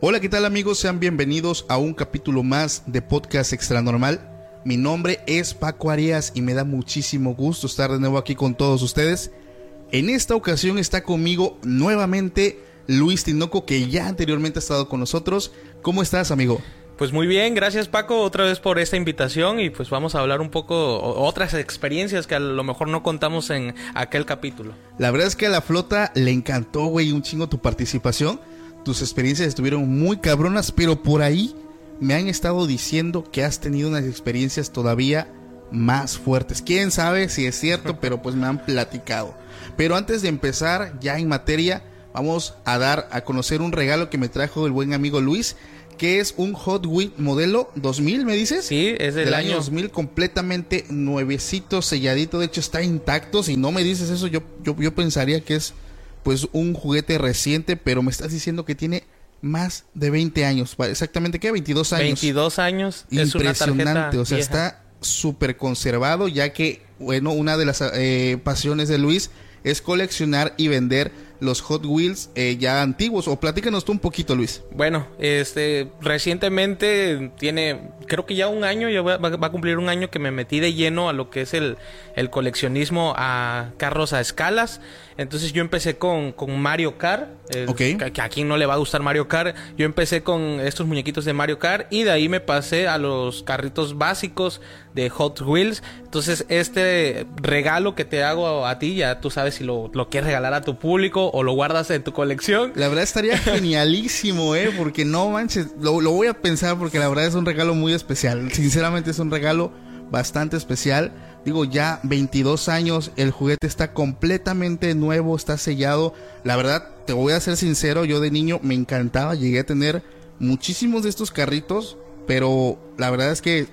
Hola, ¿qué tal amigos? Sean bienvenidos a un capítulo más de Podcast Extra Normal. Mi nombre es Paco Arias y me da muchísimo gusto estar de nuevo aquí con todos ustedes. En esta ocasión está conmigo nuevamente Luis Tinoco, que ya anteriormente ha estado con nosotros. ¿Cómo estás, amigo? Pues muy bien, gracias Paco otra vez por esta invitación y pues vamos a hablar un poco otras experiencias que a lo mejor no contamos en aquel capítulo. La verdad es que a la flota le encantó, güey, un chingo tu participación. Tus experiencias estuvieron muy cabronas, pero por ahí me han estado diciendo que has tenido unas experiencias todavía más fuertes. Quién sabe si es cierto, pero pues me han platicado. Pero antes de empezar ya en materia, vamos a dar a conocer un regalo que me trajo el buen amigo Luis, que es un Hot Wheels modelo 2000, ¿me dices? Sí, es del, del año año 2000 completamente nuevecito, selladito, de hecho está intacto. Si no me dices eso, yo, yo, yo pensaría que es pues un juguete reciente, pero me estás diciendo que tiene más de 20 años. Exactamente, ¿qué? 22 años. 22 años. Es una Impresionante, o sea, vieja. está súper conservado, ya que, bueno, una de las eh, pasiones de Luis es coleccionar y vender los Hot Wheels eh, ya antiguos. O platícanos tú un poquito, Luis. Bueno, este, recientemente tiene, creo que ya un año, ya va, a cumplir un año que me metí de lleno a lo que es el, el coleccionismo a carros a escalas. Entonces yo empecé con, con Mario Kart. eh, que, a quien no le va a gustar Mario Kart. Yo empecé con estos muñequitos de Mario Kart y de ahí me pasé a los carritos básicos de Hot Wheels. Entonces este regalo que te hago a ti, ya tú sabes si lo, lo quieres regalar a tu público o lo guardas en tu colección. La verdad estaría genialísimo, ¿eh? Porque no manches, lo, lo voy a pensar porque la verdad es un regalo muy especial. Sinceramente es un regalo bastante especial. Digo, ya 22 años, el juguete está completamente nuevo, está sellado. La verdad, te voy a ser sincero, yo de niño me encantaba, llegué a tener muchísimos de estos carritos, pero la verdad es que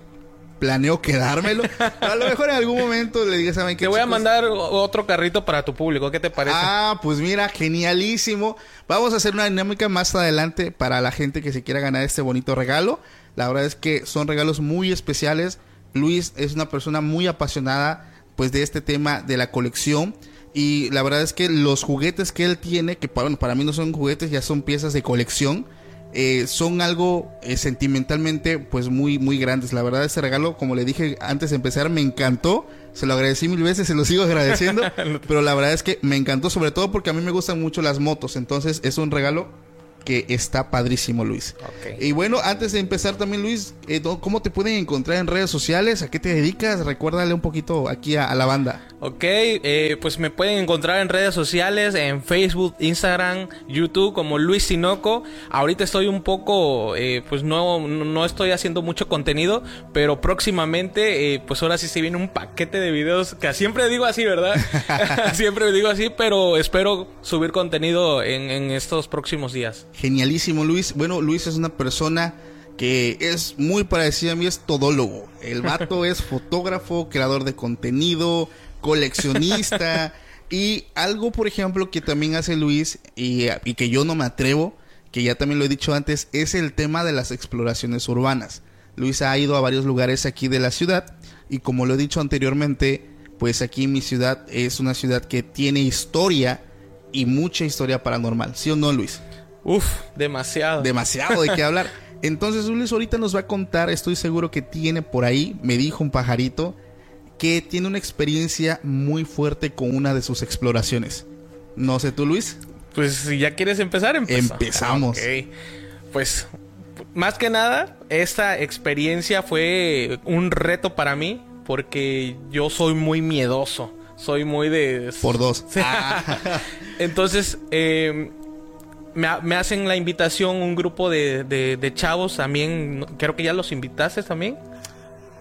planeo quedármelo. a lo mejor en algún momento le digas, ¿saben qué? Te voy a mandar otro carrito para tu público. ¿Qué te parece? Ah, pues mira, genialísimo. Vamos a hacer una dinámica más adelante para la gente que se quiera ganar este bonito regalo. La verdad es que son regalos muy especiales. Luis es una persona muy apasionada pues de este tema de la colección y la verdad es que los juguetes que él tiene, que para, bueno, para mí no son juguetes, ya son piezas de colección, eh, son algo eh, sentimentalmente pues muy muy grandes. La verdad ese regalo, como le dije antes de empezar, me encantó. Se lo agradecí mil veces, se lo sigo agradeciendo. pero la verdad es que me encantó, sobre todo porque a mí me gustan mucho las motos. Entonces es un regalo que está padrísimo, Luis. Y bueno, antes de empezar también, Luis, eh, ¿cómo te pueden encontrar en redes sociales? ¿A qué te dedicas? Recuérdale un poquito aquí a, a la banda. Ok, eh, pues me pueden encontrar en redes sociales, en Facebook, Instagram, YouTube como Luis Sinoco. Ahorita estoy un poco, eh, pues no, no no estoy haciendo mucho contenido, pero próximamente, eh, pues ahora sí se viene un paquete de videos que siempre digo así, ¿verdad? siempre digo así, pero espero subir contenido en, en estos próximos días. Genialísimo, Luis. Bueno, Luis es una persona que es muy parecida a mí, es todólogo. El vato es fotógrafo, creador de contenido, coleccionista. y algo, por ejemplo, que también hace Luis y, y que yo no me atrevo, que ya también lo he dicho antes, es el tema de las exploraciones urbanas. Luis ha ido a varios lugares aquí de la ciudad y como lo he dicho anteriormente, pues aquí mi ciudad es una ciudad que tiene historia y mucha historia paranormal. ¿Sí o no, Luis? Uf, demasiado. demasiado de qué hablar. Entonces Luis ahorita nos va a contar, estoy seguro que tiene por ahí, me dijo un pajarito, que tiene una experiencia muy fuerte con una de sus exploraciones. No sé tú, Luis. Pues si ya quieres empezar, empezamos. Empezamos. Ok. Pues más que nada, esta experiencia fue un reto para mí porque yo soy muy miedoso. Soy muy de... Por dos. Sí. Entonces, eh, me, ha- me hacen la invitación un grupo de, de- de chavos también. Creo que ya los invitaste también.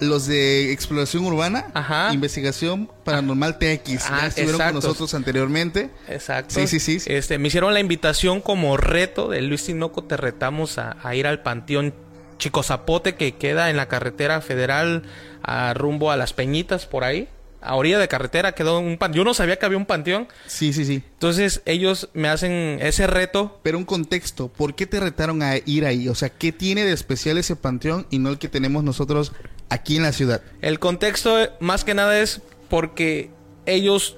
Los de exploración urbana, Ajá. investigación paranormal TX. Ah, ya estuvieron con nosotros anteriormente. Exacto. Sí, sí, sí. Este, me hicieron la invitación como reto de Luis Tinoco. Te retamos a, a ir al panteón Chico Zapote que queda en la carretera federal a rumbo a las Peñitas por ahí. A orilla de carretera quedó un panteón. Yo no sabía que había un panteón. Sí, sí, sí. Entonces ellos me hacen ese reto. Pero un contexto, ¿por qué te retaron a ir ahí? O sea, ¿qué tiene de especial ese panteón y no el que tenemos nosotros aquí en la ciudad? El contexto eh, más que nada es porque ellos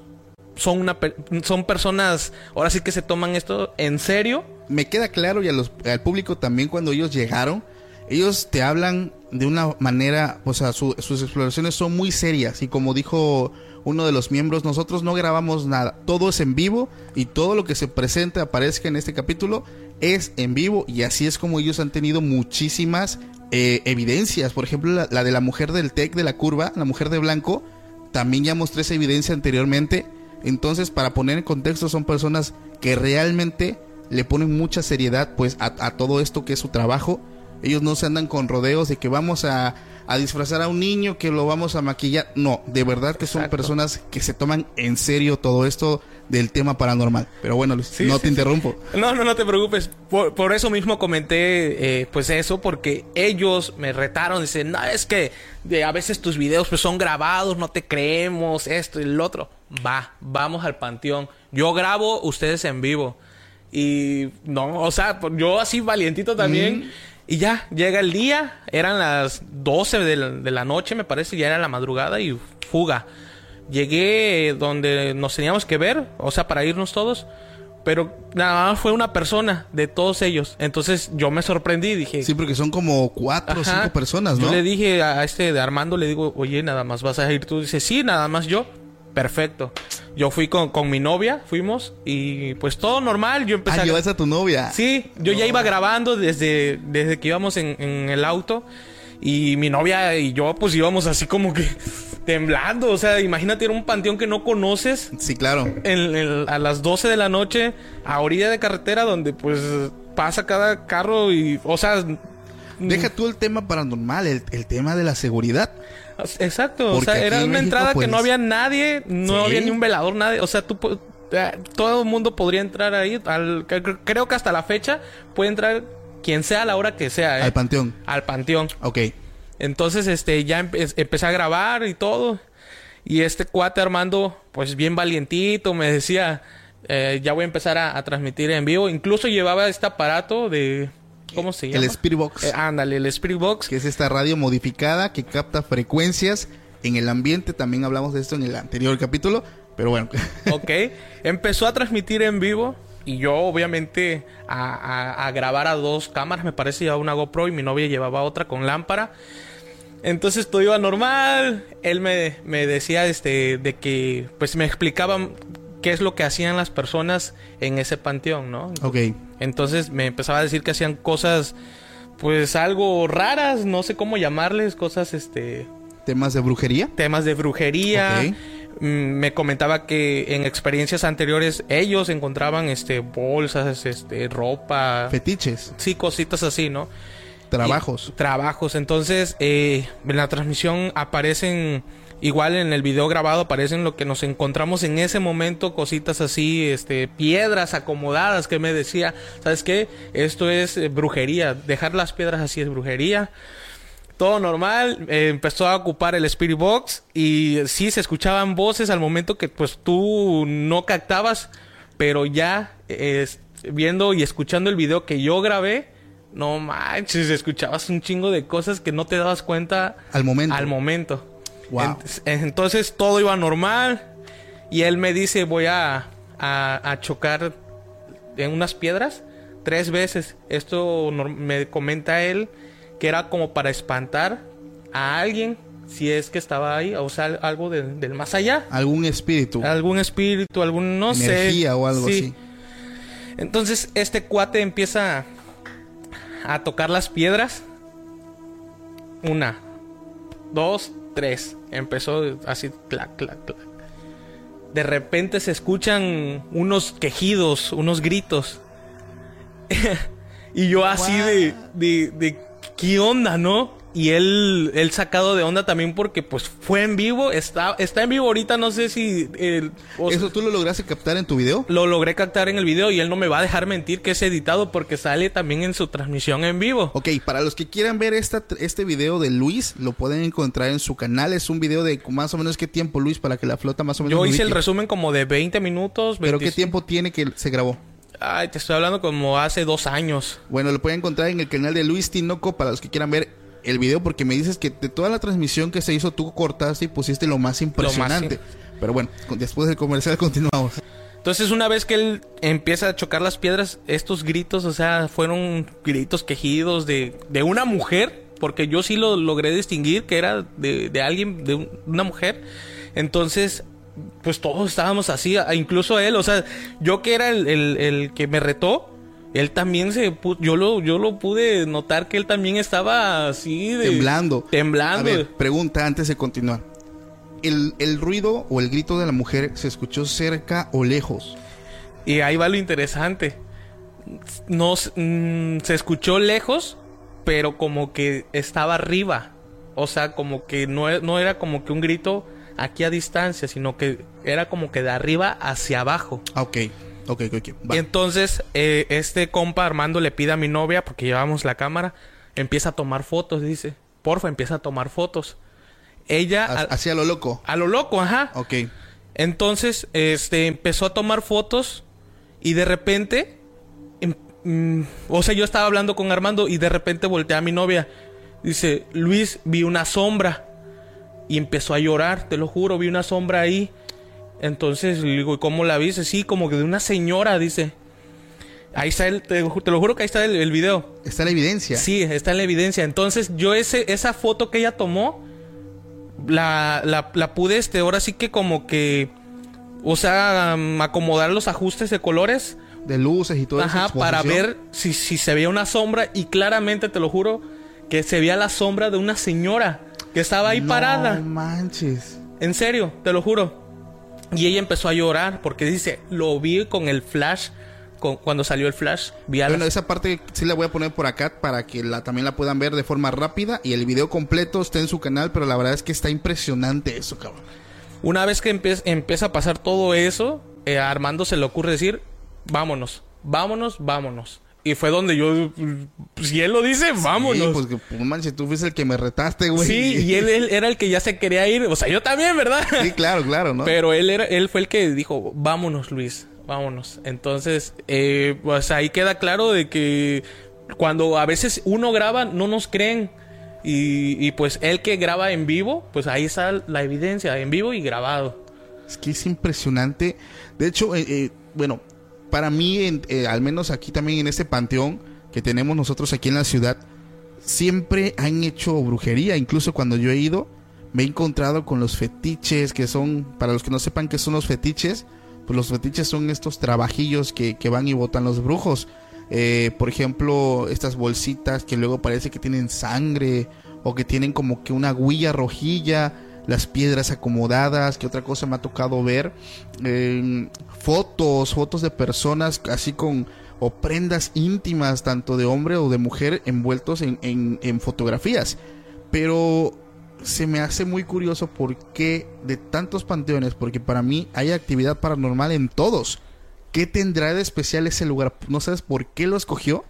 son una son personas ahora sí que se toman esto en serio. Me queda claro y a los- al público también cuando ellos llegaron, ellos te hablan de una manera, o sea, su- sus exploraciones son muy serias. Y como dijo uno de los miembros, nosotros no grabamos nada, todo es en vivo y todo lo que se presente, aparezca en este capítulo, es en vivo. Y así es como ellos han tenido muchísimas eh, evidencias, por ejemplo, la, de la mujer del TEC de la curva, la mujer de blanco, también ya mostré esa evidencia anteriormente, entonces para poner en contexto son personas que realmente le ponen mucha seriedad pues a todo esto que es su trabajo. Ellos no se andan con rodeos de que vamos a, a disfrazar a un niño, que lo vamos a maquillar. No, de verdad que son Exacto. personas que se toman en serio todo esto del tema paranormal. Pero bueno, Luis, Sí, no sí, te sí. interrumpo. No, no, no te preocupes. Por, por eso mismo comenté, eh, pues eso, porque ellos me retaron. Dicen, no, es que de, a veces tus videos pues son grabados, no te creemos, esto y el otro. Va, vamos al panteón. Yo grabo, ustedes en vivo. Y no, o sea, yo así valientito también. Y ya, llega el día, eran las 12 de la, de la noche, me parece, ya era la madrugada y fuga. Llegué donde nos teníamos que ver, o sea, para irnos todos. Pero nada más fue una persona de todos ellos. Entonces yo me sorprendí, dije... Sí, porque son como cuatro o cinco personas, ¿no? Yo le dije a este de Armando, le digo, oye, nada más vas a ir tú. Dice, sí, nada más yo. Perfecto. Yo fui con, con mi novia, fuimos y pues todo normal. Yo empecé Ah, a... llevas a tu novia. Sí, yo ya iba grabando desde, desde que íbamos en, en el auto. Y mi novia y yo, pues íbamos así como que temblando. O sea, imagínate ir a un panteón que no conoces Sí, claro. en- en- a las 12 de la noche a orilla de carretera donde pues pasa cada carro y, o sea, Deja tú el tema paranormal, el, el tema de la seguridad. exacto, o sea, era en una México, entrada pues, que no había nadie, no Sí. había ni un velador, nadie, o sea, tú eh, todo el mundo podría entrar ahí, al- cre- creo que hasta la fecha puede entrar quien sea a la hora que sea, ¿eh? Al panteón. al panteón. Ok. Entonces, este, ya empe- empecé a grabar y todo. Y este cuate Armando, pues bien valientito, me decía, eh, ya voy a empezar a, a transmitir en vivo. Incluso llevaba este aparato de, ¿cómo se llama? El Spirit Box. Eh, ándale, el Spirit Box. que es esta radio modificada que capta frecuencias en el ambiente. También hablamos de esto en el anterior capítulo, pero bueno. ok. Empezó a transmitir en vivo. Y yo, obviamente, a, a- a grabar a dos cámaras, me parece, llevaba una GoPro y mi novia llevaba otra con lámpara. Entonces todo iba normal. Él me, me decía este, de que, pues me explicaban qué es lo que hacían las personas en ese panteón, ¿no? ok. Entonces me empezaba a decir que hacían cosas, pues algo raras, no sé cómo llamarles, cosas, este, Temas de brujería. temas de brujería. Mm, Me comentaba que en experiencias anteriores ellos encontraban este bolsas, este ropa, Fetiches. sí, cositas así, ¿no? Trabajos. Y- trabajos. Entonces, eh, en la transmisión aparecen, igual en el video grabado aparecen lo que nos encontramos en ese momento, cositas así, este, piedras acomodadas que me decía, ¿sabes qué? Esto es eh, brujería, dejar las piedras así es brujería. Todo normal, eh, empezó a ocupar el Spirit Box y sí se escuchaban voces al momento que pues tú no captabas, pero ya eh, viendo y escuchando el video que yo grabé, no manches, escuchabas un chingo de cosas que no te dabas cuenta Al momento. al momento. Wow. Entonces todo iba normal y él me dice voy a, a, a chocar en unas piedras tres veces. Esto me comenta él que era como para espantar a alguien si es que estaba ahí, o sea, algo del- del más allá. Algún espíritu. Algún espíritu, algún, no sé. energía o algo Sí. así. Entonces este cuate empieza a tocar las piedras. Una, dos, tres. Empezó así, clac, clac, clac. De repente se escuchan unos quejidos, unos gritos. y yo así de, de, de, ¿qué onda, no? Y él, él sacado de onda también porque pues fue en vivo, está, está en vivo ahorita, no sé si... eh, o- ¿Eso tú lo lograste captar en tu video? lo logré captar en el video y él no me va a dejar mentir que es editado porque sale también en su transmisión en vivo. Ok, para los que quieran ver esta, este video de Luis, lo pueden encontrar en su canal. Es un video de más o menos qué tiempo, Luis, para que la flota más o menos. Yo hice el resumen como de 20 minutos. Pero qué 25 tiempo tiene que se grabó. Ay, te estoy hablando como hace dos años. Bueno, lo pueden encontrar en el canal de Luis Tinoco para los que quieran ver el video, porque me dices que de toda la transmisión que se hizo, tú cortaste y pusiste lo más impresionante. Pero bueno, después del comercial continuamos. Entonces una vez que él empieza a chocar las piedras, estos gritos, o sea, fueron gritos quejidos de, de una mujer, porque yo sí lo logré distinguir que era de, de alguien, de un- una mujer. Entonces, pues todos estábamos así, incluso él, o sea, yo que era el, el- el que me retó, él también se yo lo yo lo pude notar que él también estaba así de Temblando. temblando A ver, pregunta antes de continuar. ¿El, el ruido o el grito de la mujer se escuchó cerca o lejos? Y ahí va lo interesante. Nos, mm, se escuchó lejos, pero como que estaba arriba. O sea, como que no, e- no era como que un grito aquí a distancia, sino que era como que de arriba hacia abajo. Ah, ok. Ok, ok, ok. Va. Y entonces eh, este compa Armando le pide a mi novia, porque llevamos la cámara, empieza a tomar fotos, dice. Porfa, empieza a tomar fotos. Ella, Hacia lo loco. a lo loco, ajá. Ok. Entonces, este, empezó a tomar fotos y de repente, em- mm, o sea, yo estaba hablando con Armando y de repente volteé a mi novia. Dice, Luis, vi una sombra. Y empezó a llorar, te lo juro, vi una sombra ahí. Entonces le digo, ¿y cómo la viste? Sí, como que de una señora, dice. Ahí está el, te, te lo juro que ahí está el, el video. Está la evidencia. Sí, está en la evidencia. Entonces, yo ese, esa foto que ella tomó, la, la, la pude, este, ahora sí que como que, o sea, um, acomodar los ajustes de colores. De luces y todo eso. Ajá, para ver si, si se veía una sombra. Y claramente, te lo juro, que se veía la sombra de una señora que estaba ahí No parada. manches. En serio, te lo juro. Y ella empezó a llorar porque dice, lo vi con el flash, con, cuando salió el flash. Vi a Bueno, esa parte sí la voy a poner por acá para que la, también la puedan ver de forma rápida. Y el video completo está en su canal, pero la verdad es que está impresionante eso, cabrón. Una vez que empe- empieza a pasar todo eso, eh, a Armando se le ocurre decir, vámonos, vámonos, vámonos. Y fue donde yo, pues, si él lo dice, vámonos. Sí, pues, que, pues, manches, tú fuiste el que me retaste, güey. Sí, y él, él era el que ya se quería ir. O sea, yo también, ¿verdad? Sí, claro, claro, ¿no? Pero él era, él fue el que dijo, vámonos, Luis, vámonos. Entonces, eh, pues ahí queda claro de que cuando a veces uno graba, no nos creen. Y, y pues él que graba en vivo, pues ahí está la evidencia, en vivo y grabado. Es que es impresionante. De hecho, eh, eh, bueno, para mí, en- eh, al menos aquí también en este panteón que tenemos nosotros aquí en la ciudad, siempre han hecho brujería. Incluso cuando yo he ido, me he encontrado con los fetiches, que son, para los que no sepan qué son los fetiches, pues los fetiches son estos trabajillos que, van y botan los brujos. Eh, por ejemplo, estas bolsitas que luego parece que tienen sangre o que tienen como que una huilla rojilla, las piedras acomodadas, que otra cosa me ha tocado ver, Eh, fotos, fotos de personas así con o prendas íntimas, tanto de hombre o de mujer, envueltos en, en- en fotografías. Pero se me hace muy curioso por qué de tantos panteones, porque para mí hay actividad paranormal en todos. ¿Qué tendrá de especial ese lugar? ¿No sabes por qué lo escogió?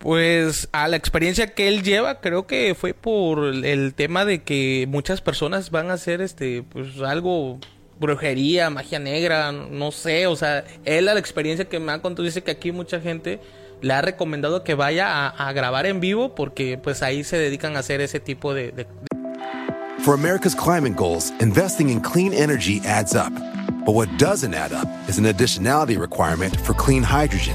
Pues a la experiencia que él lleva, creo que fue por el, tema de que muchas personas van a hacer este, pues algo, brujería, magia negra, no sé, o sea, él a la experiencia que me ha contado dice que aquí mucha gente le ha recomendado que vaya a, a grabar en vivo porque pues ahí se dedican a hacer ese tipo de- de, For America's climate goals, investing in clean energy adds up. But what doesn't add up is an additionality requirement for clean hydrogen.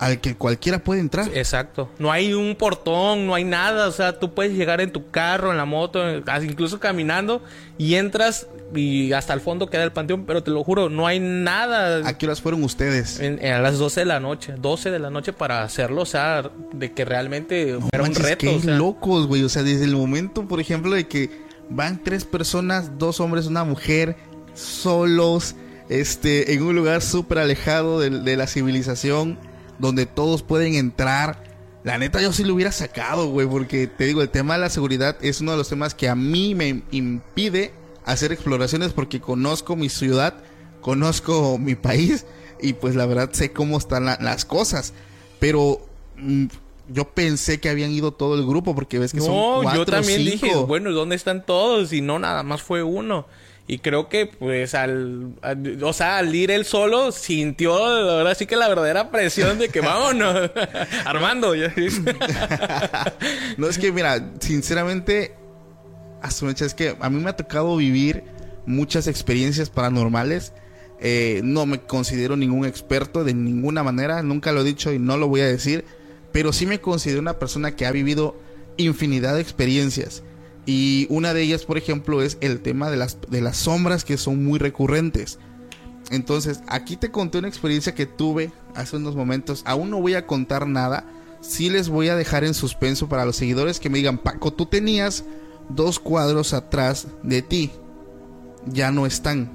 al que cualquiera puede entrar. Exacto. No hay un portón, no hay nada. O sea, tú puedes llegar en tu carro, en la moto, incluso caminando y entras y hasta el fondo queda el panteón. Pero te lo juro, no hay nada. ¿A qué horas fueron ustedes? En- en- a las 12 de la noche, 12 de la noche para hacerlo, o sea, de que realmente No era un manches, reto. qué o sea, locos, güey. O sea, desde el momento, por ejemplo, de que van tres personas, dos hombres, una mujer, solos, este, en un lugar súper alejado de, de la civilización, donde todos pueden entrar. La neta, yo sí lo hubiera sacado, güey, porque te digo, el tema de la seguridad es uno de los temas que a mí me impide hacer exploraciones porque conozco mi ciudad, conozco mi país y pues la verdad sé cómo están la- las cosas. Pero mm, yo pensé que habían ido todo el grupo porque ves que son No, cuatro yo también cinco. dije, bueno, ¿dónde están todos? Y no, nada más fue uno. Y creo que, pues, al, o sea, al ir él solo, sintió, ahora sí que la verdadera presión de que vámonos, Armando. no, es que mira, sinceramente, a su es que a mí me ha tocado vivir muchas experiencias paranormales. Eh, no me considero ningún experto de ninguna manera, nunca lo he dicho y no lo voy a decir, pero sí me considero una persona que ha vivido infinidad de experiencias. Y una de ellas, por ejemplo, es el tema de las, de las sombras que son muy recurrentes. Entonces, aquí te conté una experiencia que tuve hace unos momentos. Aún no voy a contar nada. Sí les voy a dejar en suspenso para los seguidores que me digan, Paco, tú tenías dos cuadros atrás de ti. Ya no están.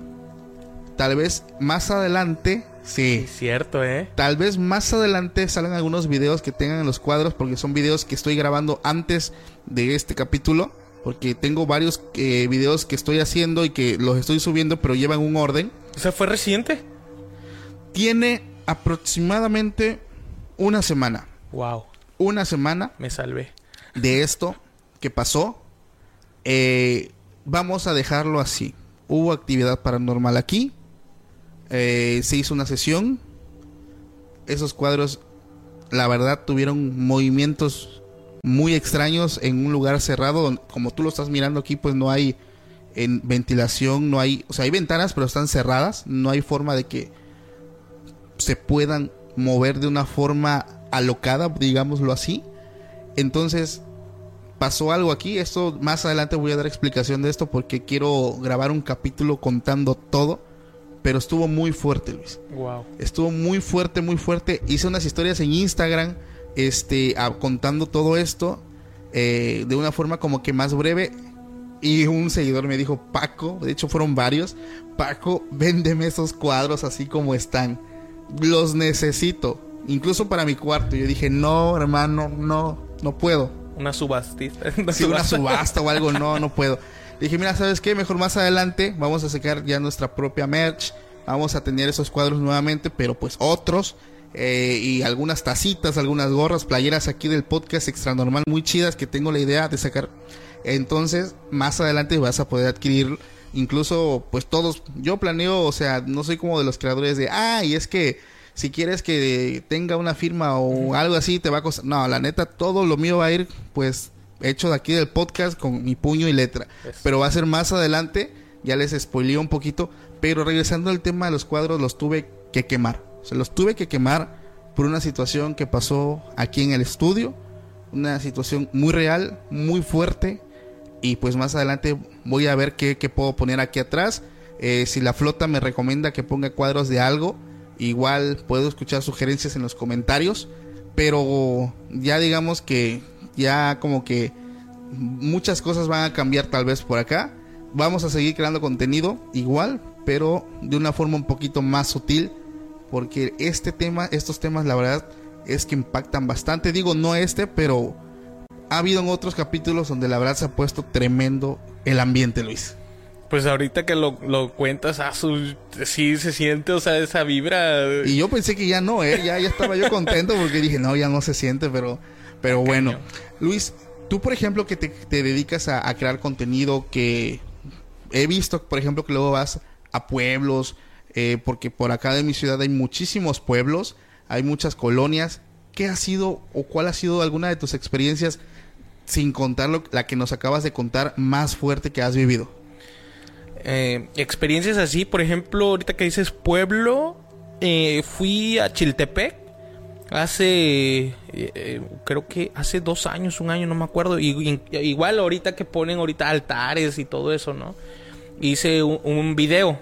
Tal vez más adelante, sí. Es cierto, ¿eh? Tal vez más adelante salgan algunos videos que tengan los cuadros, porque son videos que estoy grabando antes de este capítulo. Porque tengo varios eh, videos que estoy haciendo y que los estoy subiendo, pero llevan un orden. O sea, fue reciente. Tiene aproximadamente una semana. Wow, Una semana me salvé. de esto que pasó. Eh, vamos a dejarlo así. Hubo actividad paranormal aquí. Eh, se hizo una sesión. Esos cuadros, la verdad, tuvieron movimientos muy extraños en un lugar cerrado. donde- Como tú lo estás mirando aquí, pues no hay en ventilación, no hay, o sea, hay ventanas, pero están cerradas. No hay forma de que se puedan mover de una forma alocada, digámoslo así. Entonces, pasó algo aquí. Esto más adelante voy a dar explicación de esto porque quiero grabar un capítulo contando todo. Pero estuvo muy fuerte, Luis. Wow. Estuvo muy fuerte, muy fuerte. Hice unas historias en Instagram, este, a- contando todo esto eh, de una forma como que más breve. Y un seguidor me dijo, Paco, de hecho fueron varios, Paco, véndeme esos cuadros así como están. Los necesito, incluso para mi cuarto. Yo dije, no, hermano, no, no puedo. Una subastista. Si una subasta o algo, no, no puedo. Dije, mira, ¿sabes qué? Mejor más adelante vamos a sacar ya nuestra propia merch. Vamos a tener esos cuadros nuevamente, pero pues otros. Eh, y algunas tacitas, algunas gorras, playeras aquí del podcast Extra Normal muy chidas que tengo la idea de sacar. Entonces, más adelante vas a poder adquirir incluso pues todos. Yo planeo, o sea, no soy como de los creadores de, ah, y es que si quieres que tenga una firma o algo así, te va a costar. No, la neta, todo lo mío va a ir pues hecho de aquí del podcast con mi puño y letra. Eso. Pero va a ser más adelante, ya les spoileé un poquito. Pero regresando al tema de los cuadros, los tuve que quemar. O sea, los tuve que quemar por una situación que pasó aquí en el estudio. Una situación muy real, muy fuerte. Y pues más adelante voy a ver qué, qué puedo poner aquí atrás. Eh, si la flota me recomienda que ponga cuadros de algo, igual puedo escuchar sugerencias en los comentarios. Pero ya digamos que ya como que muchas cosas van a cambiar tal vez por acá. Vamos a seguir creando contenido igual, pero de una forma un poquito más sutil. Porque este tema, estos temas, la verdad, es que impactan bastante. Digo, no este, pero ha habido en otros capítulos donde la verdad se ha puesto tremendo el ambiente, Luis. Pues ahorita que lo, lo cuentas, ah, su- sí se siente, o sea, esa vibra. Y yo pensé que ya no, ¿eh? Ya, ya estaba yo contento porque dije, no, ya no se siente, pero, pero bueno. Luis, Tú, por ejemplo, que te, te dedicas a, a crear contenido, que he visto, por ejemplo, que luego vas a pueblos, eh, porque por acá de mi ciudad hay muchísimos pueblos, hay muchas colonias. ¿Qué ha sido o cuál ha sido alguna de tus experiencias, sin contar la que nos acabas de contar, más fuerte que has vivido? Eh, experiencias así, por ejemplo, ahorita que dices pueblo, eh, fui a Chiltepec hace, creo que hace dos años, un año, no me acuerdo. Y, igual ahorita que ponen ahorita altares y todo eso, ¿no? Hice un video,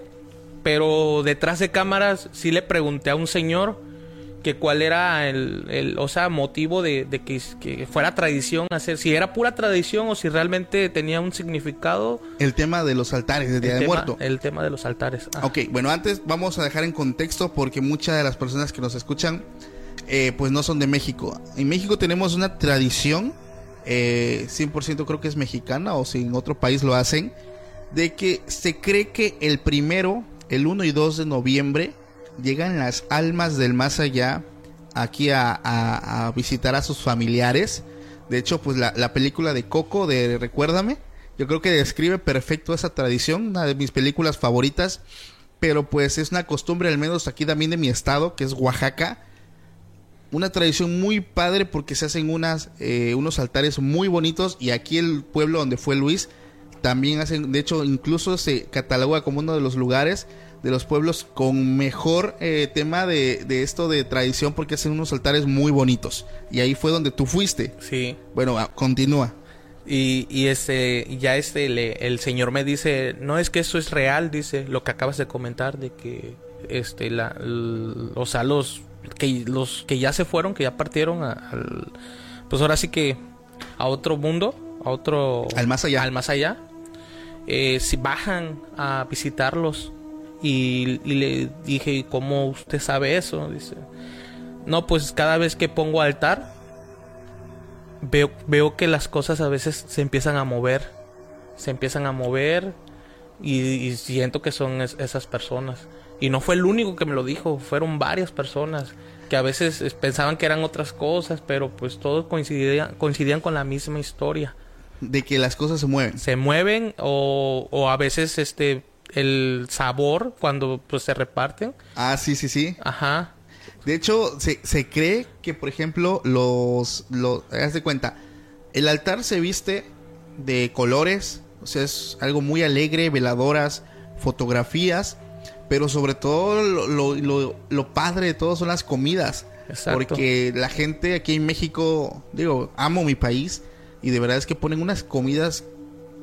pero detrás de cámaras sí le pregunté a un señor que cuál era el, el o sea, motivo de, de que, que fuera tradición hacer, si era pura tradición o si realmente tenía un significado El tema de los altares de Día de Muerto. El tema de los altares. Ah. Ok, bueno, antes vamos a dejar en contexto porque muchas de las personas que nos escuchan eh, pues no son de México. En México tenemos una tradición, eh, 100% creo que es mexicana o si en otro país lo hacen, de que se cree que el primero, el 1 y 2 de noviembre, llegan las almas del más allá aquí a, visitar a sus familiares. De hecho, pues la, la película de Coco de Recuérdame, yo creo que describe perfecto esa tradición, una de mis películas favoritas. Pero pues es una costumbre, al menos aquí también de mi estado, que es Oaxaca. Una tradición muy padre porque se hacen unas, eh, unos altares muy bonitos. Y aquí el pueblo donde fue Luis también hacen, de hecho, incluso se cataloga como uno de los lugares de los pueblos con mejor eh, tema de, de esto de tradición porque hacen unos altares muy bonitos. Y ahí fue donde tú fuiste. Sí. Bueno, ah, continúa. Y, y este, ya este, le- el señor me dice, no es que eso es real, dice, lo que acabas de comentar, de que, este, la, l- o sea, los que, los que ya se fueron, que ya partieron a- al, pues ahora sí que a otro mundo, a otro... Al más allá. Al más allá. Eh, si bajan a visitarlos. Y, le dije, "¿Y ¿cómo usted sabe eso? Dice, no, pues cada vez que pongo altar, veo, veo que las cosas a veces se empiezan a mover. Se empiezan a mover y, siento que son es- esas personas. Y no fue el único que me lo dijo, fueron varias personas que a veces pensaban que eran otras cosas, pero pues todos coincidían, coincidían con la misma historia. De que las cosas se mueven. Se mueven o, o a veces este el sabor cuando pues se reparten. Ah, sí, sí, sí. Ajá. De hecho, se, se cree que, por ejemplo, los, los... Haz de cuenta, el altar se viste de colores, o sea, es algo muy alegre, veladoras, fotografías, pero sobre todo lo, lo, lo- lo padre de todo son las comidas. Exacto. Porque la gente aquí en México, digo, amo mi país y de verdad es que ponen unas comidas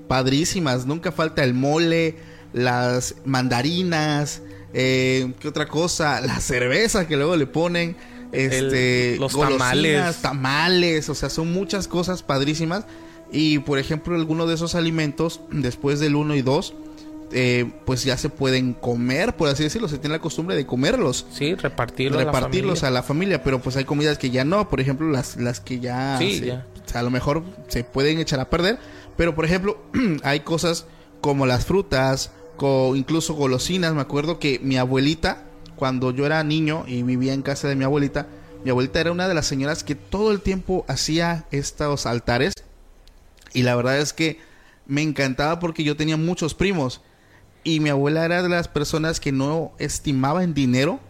padrísimas. Nunca falta el mole, las mandarinas, eh, ¿qué otra cosa? La cerveza que luego le ponen, este, los golosinas, tamales. tamales, o sea, son muchas cosas padrísimas. Y por ejemplo, alguno de esos alimentos, después del 1 y 2, eh, pues ya se pueden comer, por así decirlo, se tiene la costumbre de comerlos Sí, repartirlo a la repartirlos familia. a la familia, pero pues hay comidas que ya no, por ejemplo, las, las que ya, Sí, se- ya. A lo mejor se pueden echar a perder, pero por ejemplo, hay cosas como las frutas, co- incluso golosinas, me acuerdo que mi abuelita, cuando yo era niño y vivía en casa de mi abuelita, mi abuelita era una de las señoras que todo el tiempo hacía estos altares. Y la verdad es que me encantaba porque yo tenía muchos primos. Y mi abuela era de las personas que no estimaba en dinero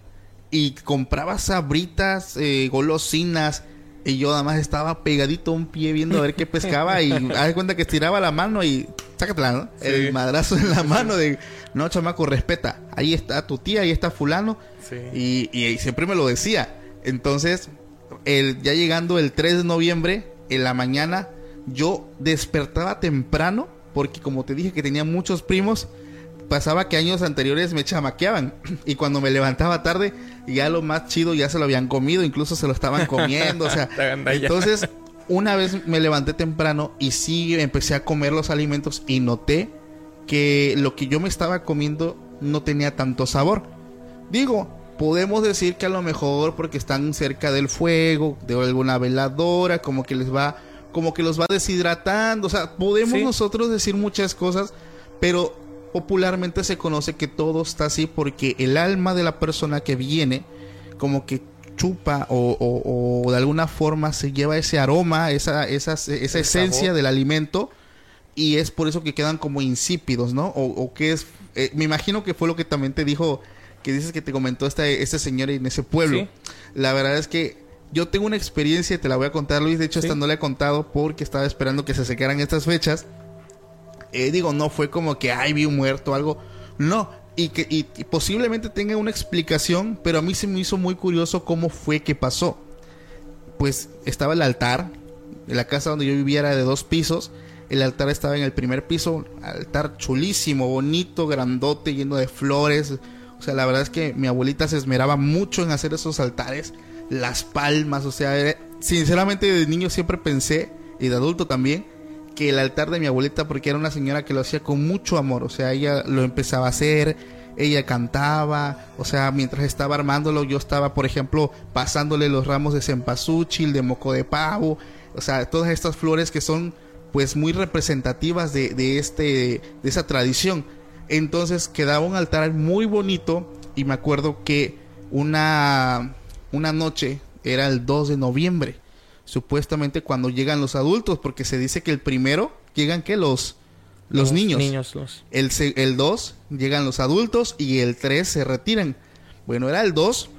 y compraba sabritas, eh, golosinas y yo nada más estaba pegadito a un pie viendo a ver qué pescaba y haz de cuenta que estiraba la mano y sácatela, ¿no? Sí. El madrazo en la mano de, no chamaco, respeta, ahí está tu tía, ahí está fulano Sí. y, y- y siempre me lo decía. Entonces, el, ya llegando el 3 de noviembre, en la mañana, yo despertaba temprano, porque como te dije que tenía muchos primos, pasaba que años anteriores me chamaqueaban. Y cuando me levantaba tarde, ya lo más chido ya se lo habían comido, incluso se lo estaban comiendo. O sea, entonces, una vez me levanté temprano y sí empecé a comer los alimentos y noté que lo que yo me estaba comiendo no tenía tanto sabor. Digo, podemos decir que a lo mejor porque están cerca del fuego, de alguna veladora, como que les va, como que los va deshidratando. O sea, podemos Sí. nosotros decir muchas cosas, pero popularmente se conoce que todo está así porque el alma de la persona que viene, como que chupa o, o- o de alguna forma se lleva ese aroma, esa, esa, esa esencia sabor. del alimento y es por eso que quedan como insípidos, ¿no? O, o que es, eh, me imagino que fue lo que también te dijo, que dices que te comentó este, este señor en ese pueblo. Sí. La verdad es que yo tengo una experiencia y te la voy a contar, Luis. De hecho, Sí. esta no la he contado porque estaba esperando que se secaran estas fechas. Eh, digo, no fue como que, ay, vi un muerto o algo. No. Y que y, posiblemente tenga una explicación, pero a mí se me hizo muy curioso cómo fue que pasó. Pues estaba el altar. La casa donde yo vivía era de dos pisos. El altar estaba en el primer piso. Altar chulísimo, bonito, grandote, lleno de flores. O sea, la verdad es que mi abuelita se esmeraba mucho en hacer esos altares. Las palmas, o sea, era- sinceramente de niño siempre pensé, y de adulto también, que el altar de mi abuelita, porque era una señora que lo hacía con mucho amor. O sea, ella lo empezaba a hacer, ella cantaba, o sea, mientras estaba armándolo, yo estaba, por ejemplo, pasándole los ramos de cempasúchil, de moco de pavo, o sea, todas estas flores que son pues muy representativas de, de este de esa tradición. Entonces quedaba un altar muy bonito y me acuerdo que una una noche era el 2 de noviembre, supuestamente cuando llegan los adultos, porque se dice que el primero llegan que los los, niños. Niños, los. El, el 2 llegan los adultos y el 3 se retiran. Bueno, era el 2.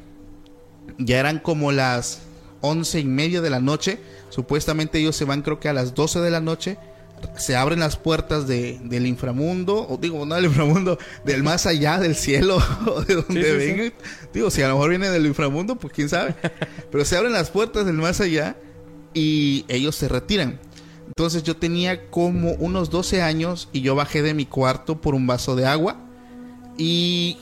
Ya eran como las once y media de la noche. Supuestamente ellos se van creo que a las 12 de la noche. Se abren las puertas de, del inframundo. O digo, no del inframundo. Del más allá del cielo. o de donde Sí, sí, sí. vengan. Digo, si a lo mejor viene del inframundo, pues quién sabe. Pero se abren las puertas del más allá. Y ellos se retiran. Entonces yo tenía como unos 12 años y yo bajé de mi cuarto por un vaso de agua y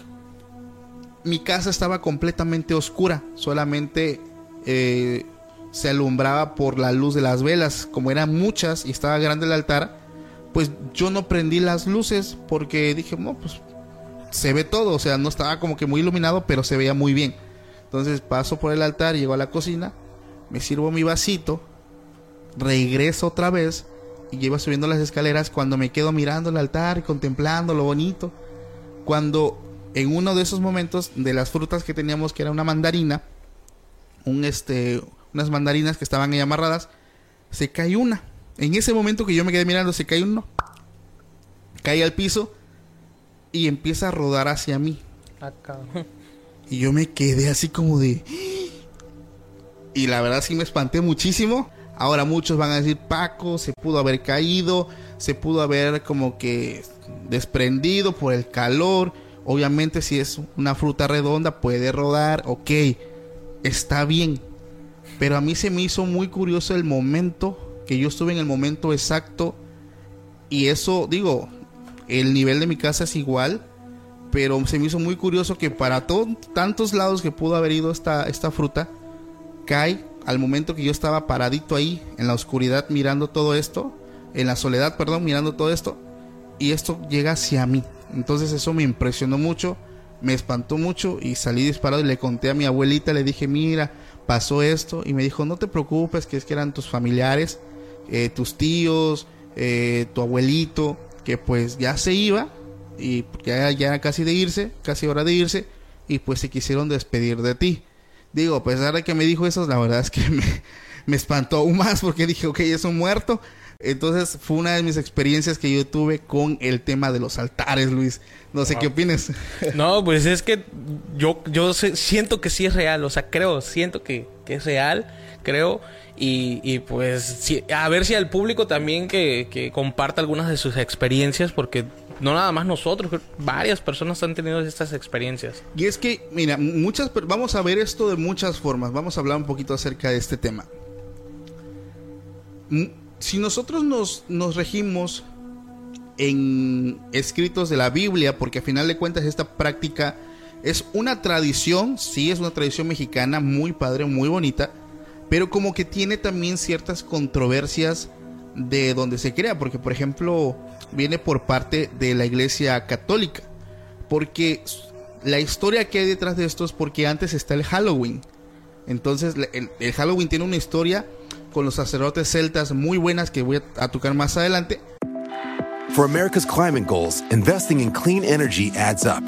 mi casa estaba completamente oscura, solamente eh, se alumbraba por la luz de las velas, como eran muchas y estaba grande el altar, pues yo no prendí las luces porque dije, no, pues se ve todo, o sea, no estaba como que muy iluminado, pero se veía muy bien. Entonces paso por el altar, llego a la cocina, me sirvo mi vasito, regreso otra vez y llevo subiendo las escaleras cuando me quedo mirando el altar y contemplando lo bonito. Cuando en uno de esos momentos de las frutas que teníamos, que era una mandarina, un este, unas mandarinas que estaban ahí amarradas, se cae una. En ese momento que yo me quedé mirando, se cae uno. Cae al piso y empieza a rodar hacia mí. Acá. Y yo me quedé así como de... Y la verdad sí me espanté muchísimo. Ahora muchos van a decir, Paco, se pudo haber caído, se pudo haber como que desprendido por el calor. Obviamente si es una fruta redonda puede rodar, ok, está bien. Pero a mí se me hizo muy curioso el momento, que yo estuve en el momento exacto. Y eso, digo, el nivel de mi casa es igual pero se me hizo muy curioso que para to- tantos lados que pudo haber ido esta, esta fruta, cae al momento que yo estaba paradito ahí en la oscuridad mirando todo esto, en la soledad, perdón, mirando todo esto, y esto llega hacia mí. Entonces eso me impresionó mucho, me espantó mucho y salí disparado y le conté a mi abuelita, le dije, mira, pasó esto, y me dijo, no te preocupes, que es que eran tus familiares, eh, tus tíos, eh, tu abuelito, que pues ya se iba, y ya, ya casi de irse, casi hora de irse, y pues se quisieron despedir de ti. Digo, a pesar de que me dijo eso, la verdad es que me, me espantó aún más porque dije, ok, es un muerto. Entonces fue una de mis experiencias que yo tuve con el tema de los altares, Luis. No sé qué opinas. No, pues es que yo, yo sé- siento que sí es real, o sea, creo, siento que, que es real, creo, y, y pues sí, a ver si al público también que, que comparta algunas de sus experiencias, porque no nada más nosotros, varias personas han tenido estas experiencias. Y es que, mira, muchas vamos a ver esto de muchas formas. Vamos a hablar un poquito acerca de este tema. Mm, Si nosotros nos, nos regimos en escritos de la Biblia, porque a final de cuentas esta práctica es una tradición, sí es una tradición mexicana muy padre, muy bonita, pero como que tiene también ciertas controversias de donde se crea, porque por ejemplo viene por parte de la Iglesia Católica, porque la historia que hay detrás de esto es porque antes está el Halloween, entonces el Halloween tiene una historia con los sacerdotes celtas muy buenas que voy a, a tocar más adelante, For America's climate goals, investing in clean energy adds up.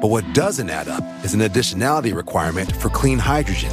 But what doesn't add up is an additionality requirement for clean hydrogen.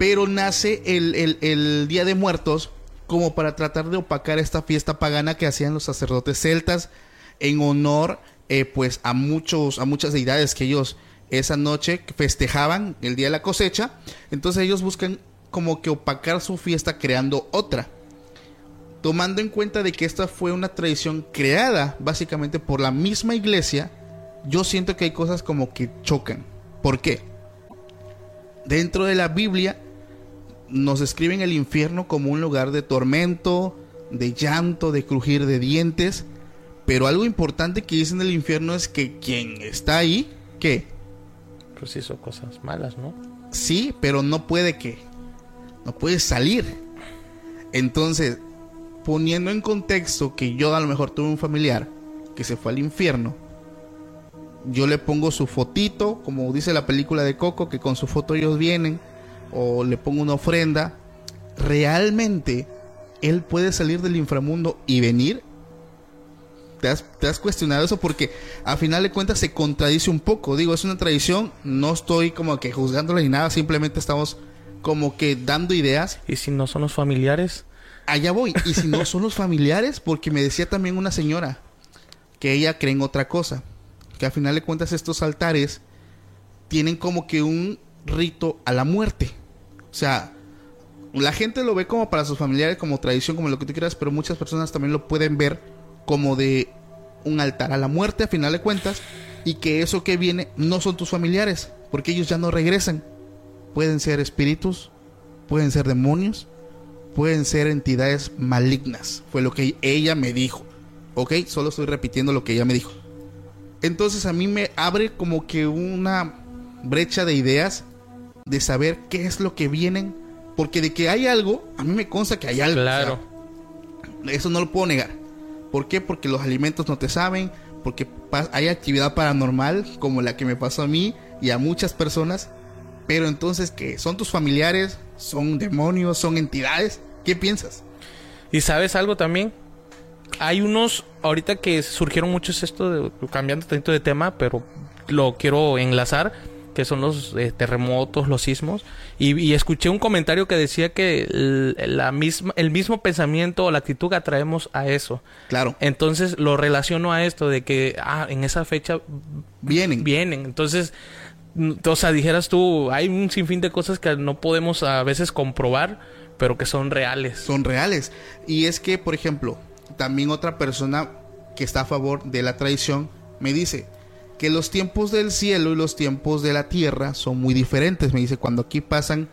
Pero nace el, el- el Día de Muertos como para tratar de opacar esta fiesta pagana que hacían los sacerdotes celtas en honor eh, pues a muchos a muchas deidades que ellos esa noche festejaban el día de la cosecha. Entonces ellos buscan como que opacar su fiesta creando otra. Tomando en cuenta de que esta fue una tradición creada básicamente por la misma iglesia yo siento que hay cosas como que chocan. ¿por qué? dentro de la Biblia nos describen el infierno como un lugar de tormento, de llanto, de crujir de dientes. Pero algo importante que dicen del infierno es que quien está ahí, ¿qué? Pues hizo cosas malas, ¿no? Sí, pero no puede que. No puede salir. Entonces, poniendo en contexto que yo a lo mejor tuve un familiar que se fue al infierno, yo le pongo su fotito, como dice la película de Coco, que con su foto ellos vienen, o le pongo una ofrenda. ¿Realmente él puede salir del inframundo y venir? ¿Te has, te has cuestionado eso? Porque a final de cuentas se contradice un poco. Digo, es una tradición, no estoy como que juzgándola ni nada, simplemente estamos como que dando ideas. Y si no son los familiares, Allá voy. Y si no son los familiares, porque me decía también una señora que ella cree en otra cosa. Que a final de cuentas estos altares tienen como que un rito a la muerte. O sea, la gente lo ve como para sus familiares, como tradición, como lo que tú quieras, pero muchas personas también lo pueden ver como de un altar a la muerte a final de cuentas y que eso que viene no son tus familiares, porque ellos ya no regresan. Pueden ser espíritus, pueden ser demonios, pueden ser entidades malignas. Fue lo que ella me dijo. ¿Ok? Solo estoy repitiendo lo que ella me dijo. Entonces a mí me abre como que una brecha de ideas de saber qué es lo que vienen. Porque de que hay algo, a mí me consta que hay algo. claro. o sea, eso no lo puedo negar. ¿Por qué? Porque los alimentos no te saben. Porque hay actividad paranormal como la que me pasó a mí y a muchas personas. Pero entonces, ¿qué? ¿Son tus familiares? ¿Son demonios? ¿Son entidades? ¿Qué piensas? ¿Y sabes algo también? Hay unos, ahorita que surgieron muchos esto, de, cambiando tantito de tema, pero lo quiero enlazar, que son los eh, terremotos, los sismos. Y, y escuché un comentario que decía que el, la misma, el mismo pensamiento o la actitud que atraemos a eso. Claro, Entonces lo relaciono a esto de que, ah, en esa fecha vienen. vienen. Entonces, mm, o sea, dijeras tú, hay un sinfín de cosas que no podemos a veces comprobar, pero que son reales. son reales. Y es que, por ejemplo, también otra persona que está a favor de la tradición me dice que los tiempos del cielo y los tiempos de la tierra son muy diferentes. Me dice, cuando aquí pasan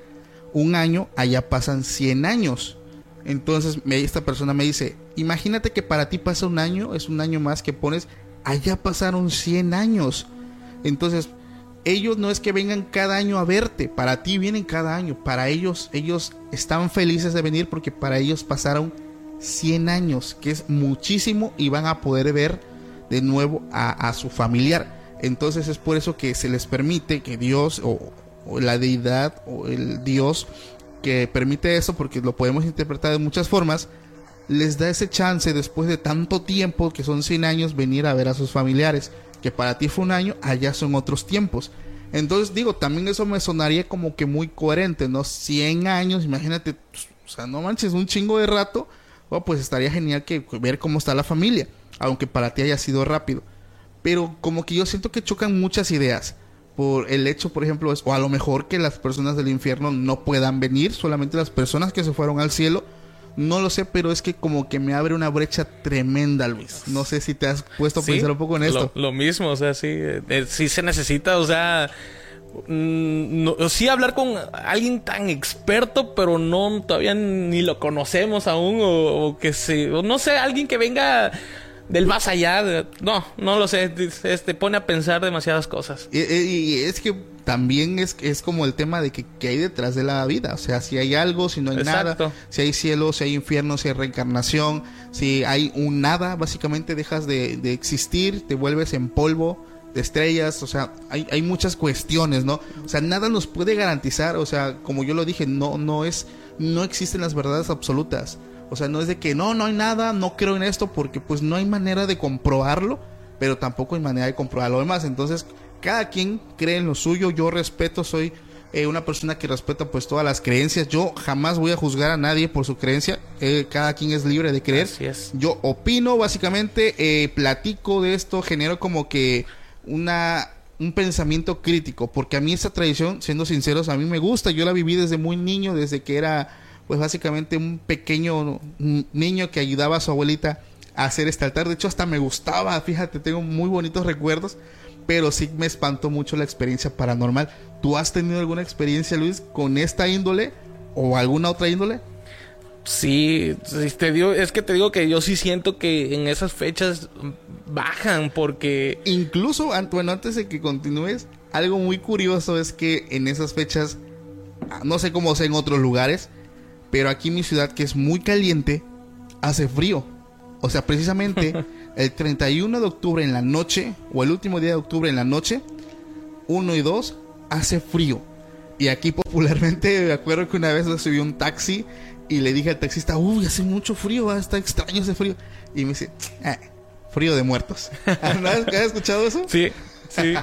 un año, allá pasan 100 años. Entonces, esta persona me dice, imagínate que para ti pasa un año, es un año más que pones, allá pasaron 100 años. Entonces, ellos no es que vengan cada año a verte, para ti vienen cada año, para ellos, ellos están felices de venir porque para ellos pasaron 100 años, que es muchísimo y van a poder ver de nuevo a su familiar. Entonces es por eso que se les permite que Dios o, la deidad o el Dios que permite eso, porque lo podemos interpretar de muchas formas, les da ese chance después de tanto tiempo, que son 100 años, venir a ver a sus familiares. Que para ti fue un año, allá son otros tiempos. Entonces digo, también eso me sonaría como que muy coherente, ¿no? 100 años, imagínate, o sea, no manches, un chingo de rato, oh, pues estaría genial que ver cómo está la familia, aunque para ti haya sido rápido. Pero como que yo siento que chocan muchas ideas por el hecho, por ejemplo, es, o a lo mejor que las personas del infierno no puedan venir, solamente las personas que se fueron al cielo, No lo sé, pero es que como que me abre una brecha tremenda, Luis. No sé si te has puesto a Sí, pensar un poco en esto. Lo, lo mismo, o sea, sí, eh, sí se necesita, o sea, mm, no- sí hablar con alguien tan experto, pero no todavía ni lo conocemos aún, o, o que se, o no sé, alguien que venga del más allá, de- no, no lo sé, este pone a pensar demasiadas cosas. Y, y- y es que también es, es como el tema de que, que hay detrás de la vida. O sea, si hay algo, si no hay Exacto. nada, si hay cielo, si hay infierno, si hay reencarnación, si hay un nada, básicamente dejas de, de existir, te vuelves en polvo de estrellas, o sea, hay, hay muchas cuestiones, ¿no? O sea, nada nos puede garantizar, o sea, como yo lo dije, no, no es, no existen las verdades absolutas. O sea, no es de que no, no hay nada, no creo en esto, porque pues no hay manera de comprobarlo, pero tampoco hay manera de comprobar lo demás. Entonces, cada quien cree en lo suyo, yo respeto, soy eh, una persona que respeta pues todas las creencias. Yo jamás voy a juzgar a nadie por su creencia, eh, cada quien es libre de creer. Así es. Yo opino básicamente, eh, platico de esto, genero como que una un pensamiento crítico, porque a mí esa tradición, siendo sinceros, a mí me gusta, yo la viví desde muy niño, desde que era pues básicamente un pequeño niño que ayudaba a su abuelita a hacer este altar, de hecho hasta me gustaba, fíjate, tengo muy bonitos recuerdos, pero sí me espantó mucho la experiencia paranormal. ¿Tú has tenido alguna experiencia, Luis, con esta índole o alguna otra índole? Sí, te digo, es que te digo que yo sí siento que en esas fechas bajan porque Incluso, bueno, antes de que continúes, algo muy curioso es que en esas fechas, ah, no sé cómo sea en otros lugares, pero aquí en mi ciudad, que es muy caliente, hace frío. O sea, precisamente el 31 de octubre en la noche, o el último día de octubre en la noche, 1 y 2, hace frío. Y aquí popularmente me acuerdo que una vez subí un taxi y le dije al taxista, uy, hace mucho frío, ah, está extraño ese frío. Y me dice, "Ah, frío de muertos. ¿No has, has escuchado eso? Sí, sí.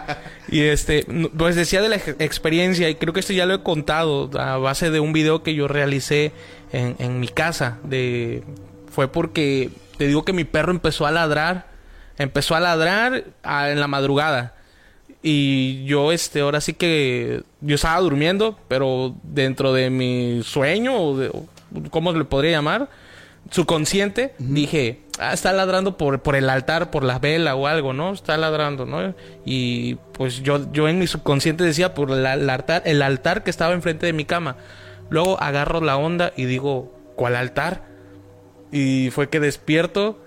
Y este, pues decía de la ex- experiencia, y creo que esto ya lo he contado a base de un video que yo realicé en, en mi casa. De, fue porque te digo que mi perro empezó a ladrar, empezó a ladrar en la madrugada. Y yo, este, ahora sí que yo estaba durmiendo, pero dentro de mi sueño, o de- ¿cómo le podría llamar? Subconsciente, dije, ah, está ladrando por, por el altar, por la vela o algo, ¿no? Está ladrando, ¿no? Y pues yo, yo en mi subconsciente decía por el, el altar, el altar que estaba enfrente de mi cama. Luego agarro la onda y digo, ¿cuál altar? Y fue que despierto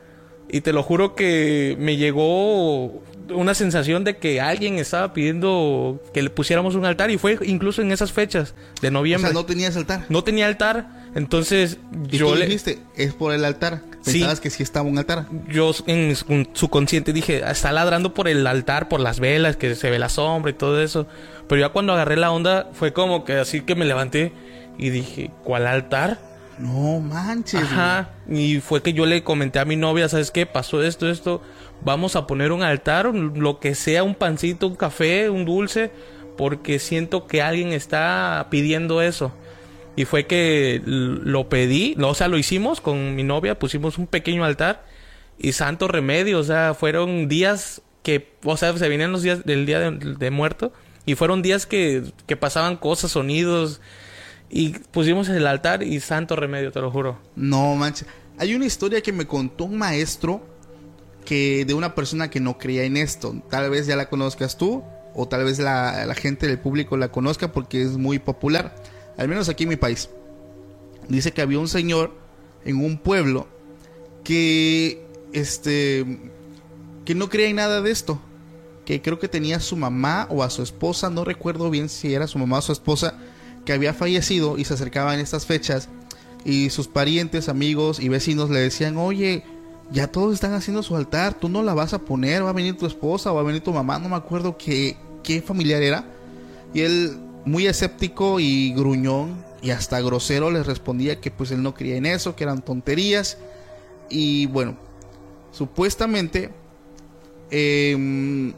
y te lo juro que me llegó una sensación de que alguien estaba pidiendo que le pusiéramos un altar y fue incluso en esas fechas de O noviembre. sea, no tenías altar. no tenía altar, entonces Y yo tú le, dijiste, es por el altar. Sí. Pensabas que sí estaba un altar. yo en su su consciente dije, está ladrando por el altar, por las velas, que se ve la sombra y todo eso. Pero ya cuando agarré la onda fue como que así que me levanté y dije, ¿cuál altar? No manches. Ajá. Y fue que yo le comenté a mi novia, ¿sabes qué? Pasó esto, esto. Vamos a poner un altar, lo que sea, un pancito, un café, un dulce, porque siento que alguien está pidiendo eso. Y fue que lo pedí, o sea, lo hicimos con mi novia, pusimos un pequeño altar y santo remedio, o sea, fueron días que, o sea, se vienen los días del día de, de muerto y fueron días que, que pasaban cosas, sonidos y pusimos el altar y santo remedio, te lo juro. No manches. Hay una historia que me contó un maestro que de una persona que no creía en esto. Tal vez ya la conozcas tú o tal vez la, gente del público la conozca porque es muy popular. Al menos aquí en mi país. Dice que había un señor en un pueblo que este que no creía en nada de esto. Que creo que tenía a su mamá o a su esposa, no recuerdo bien si era su mamá o su esposa, que había fallecido y se acercaba en estas fechas y sus parientes, amigos y vecinos le decían, oye, ya todos están haciendo su altar, tú no la vas a poner, va a venir tu esposa o va a venir tu mamá, no me acuerdo qué, qué familiar era. Y él, muy escéptico y gruñón y hasta grosero, les respondía que pues él no creía en eso, que eran tonterías. Y bueno, supuestamente em,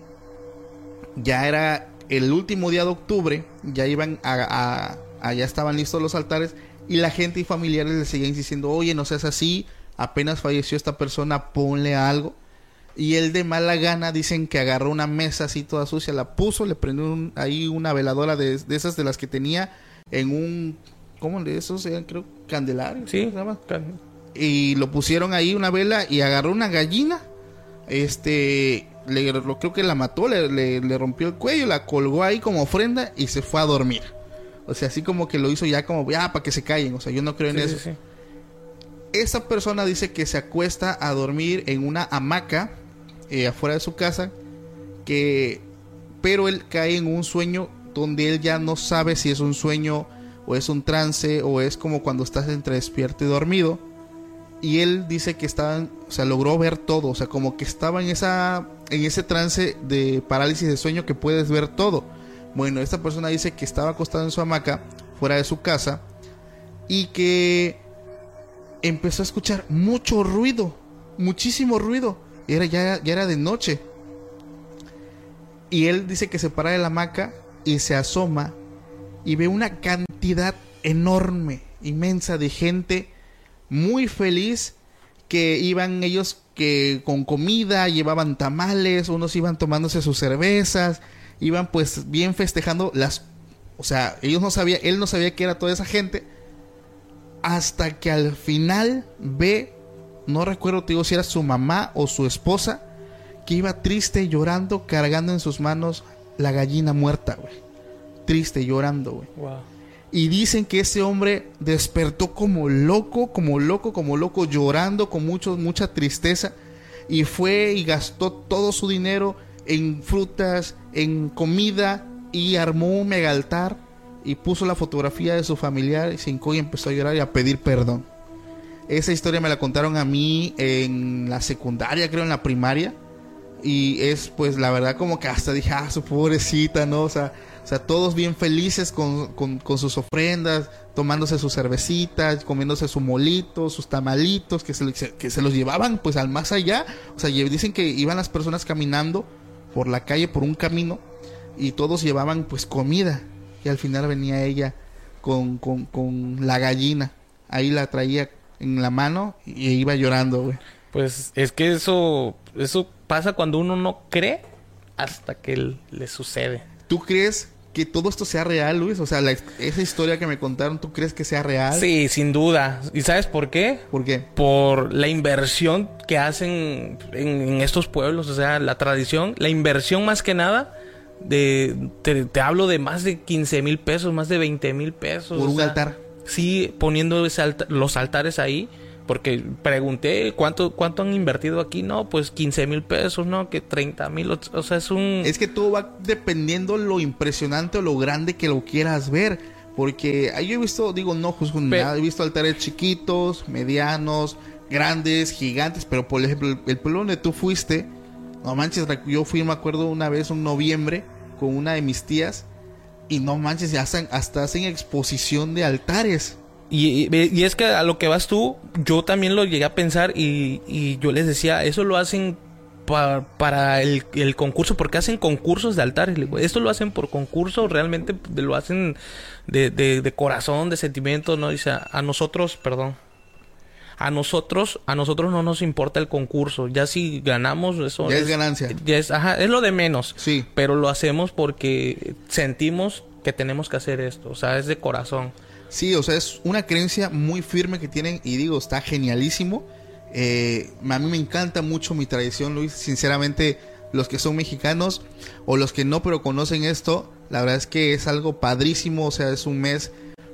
ya era el último día de octubre, ya iban a, a- a- ya estaban listos los altares y la gente y familiares le seguían diciendo, oye, no seas así, apenas falleció esta persona, ponle algo. Y él de mala gana dicen que agarró una mesa así toda sucia, la puso, le prendió un- ahí una veladora de, de esas de las que tenía en un ¿cómo le esos eran? Creo candelarios. Sí. ¿cómo se llama? y lo pusieron ahí una vela y agarró una gallina. Este, le, lo, creo que la mató, le, le- le rompió el cuello, la colgó ahí como ofrenda y se fue a dormir. O sea, así como que lo hizo ya como, ya, para que se callen. O sea, yo no creo en Sí, eso. sí, sí. Esa persona dice que se acuesta a dormir en una hamaca eh, afuera de su casa, que pero él cae en un sueño donde él ya no sabe si es un sueño o es un trance o es como cuando estás entre despierto y dormido. Y él dice que estaba, o sea, logró ver todo, o sea, como que estaba en esa en ese trance de parálisis de sueño que puedes ver todo. Bueno, esta persona dice que estaba acostado en su hamaca fuera de su casa y que empezó a escuchar mucho ruido, muchísimo ruido. Era ya, ya era de noche. Y él dice que se para de la hamaca y se asoma y ve una cantidad enorme, inmensa de gente muy feliz que iban ellos que con comida, llevaban tamales, unos iban tomándose sus cervezas, iban pues bien festejando las o sea, ellos no sabían, él no sabía que era toda esa gente hasta que al final ve, no recuerdo, te digo si era su mamá o su esposa, que iba triste, llorando, cargando en sus manos la gallina muerta, güey. Triste, llorando, güey. Wow. Y dicen que ese hombre despertó como loco, como loco, como loco, llorando con mucho, mucha tristeza. Y fue y gastó todo su dinero en frutas, en comida, y armó un mega altar y puso la fotografía de su familiar y se hincó y empezó a llorar y a pedir perdón. Esa historia me la contaron a mí en la secundaria, creo, en la primaria. Y es, pues, la verdad, como que hasta dije, ah, su pobrecita, ¿no? O sea, o sea todos bien felices con, con- con sus ofrendas, tomándose sus cervecitas, comiéndose su molito, sus tamalitos, que se, que se los llevaban, pues, al más allá. O sea, dicen que iban las personas caminando por la calle, por un camino, y todos llevaban, pues, comida. Y al final venía ella con, con, con la gallina. Ahí la traía en la mano y iba llorando, güey. Pues es que eso, eso pasa cuando uno no cree hasta que le sucede. ¿Tú crees que todo esto sea real, Luis? O sea, la- esa historia que me contaron, ¿tú crees que sea real? Sí, sin duda. ¿Y sabes por qué? ¿Por qué? Por la inversión que hacen en, en estos pueblos, o sea, la tradición, la inversión más que nada, de te, te hablo de más de 15 mil pesos, más de 20 mil pesos. Por un sea, altar. Sí, poniendo alta- los altares ahí. Porque pregunté cuánto cuánto han invertido aquí. No, pues 15 mil pesos, ¿no? Que 30 mil. O sea, es un... Es que todo va dependiendo lo impresionante o lo grande que lo quieras ver. Porque ahí yo he visto, digo, no juzgo nada. He visto altares chiquitos, medianos, grandes, gigantes. Pero por ejemplo, el- el pueblo donde tú fuiste, no manches, yo fui, me acuerdo, una vez, un noviembre, con una de mis tías. Y no manches, hacen, hasta hacen exposición de altares. Y, es que a lo que vas tú, yo también lo llegué a pensar y, y yo les decía, eso lo hacen pa- para el, concurso, porque hacen concursos de altares. Esto lo hacen por concurso, realmente lo hacen de, de- de corazón, de sentimiento, ¿no? Dice, a nosotros, perdón. A nosotros, a nosotros no nos importa el concurso. Ya si ganamos, eso Ya es ganancia. Ya es, ajá, es lo de menos. Sí. Pero lo hacemos porque sentimos que tenemos que hacer esto. O sea, es de corazón. Sí, o sea, es una creencia muy firme que tienen y digo, está genialísimo. Eh, a mí me encanta mucho mi tradición, Luis. Sinceramente, los que son mexicanos o los que no, pero conocen esto, la verdad es que es algo padrísimo. O sea, es un mes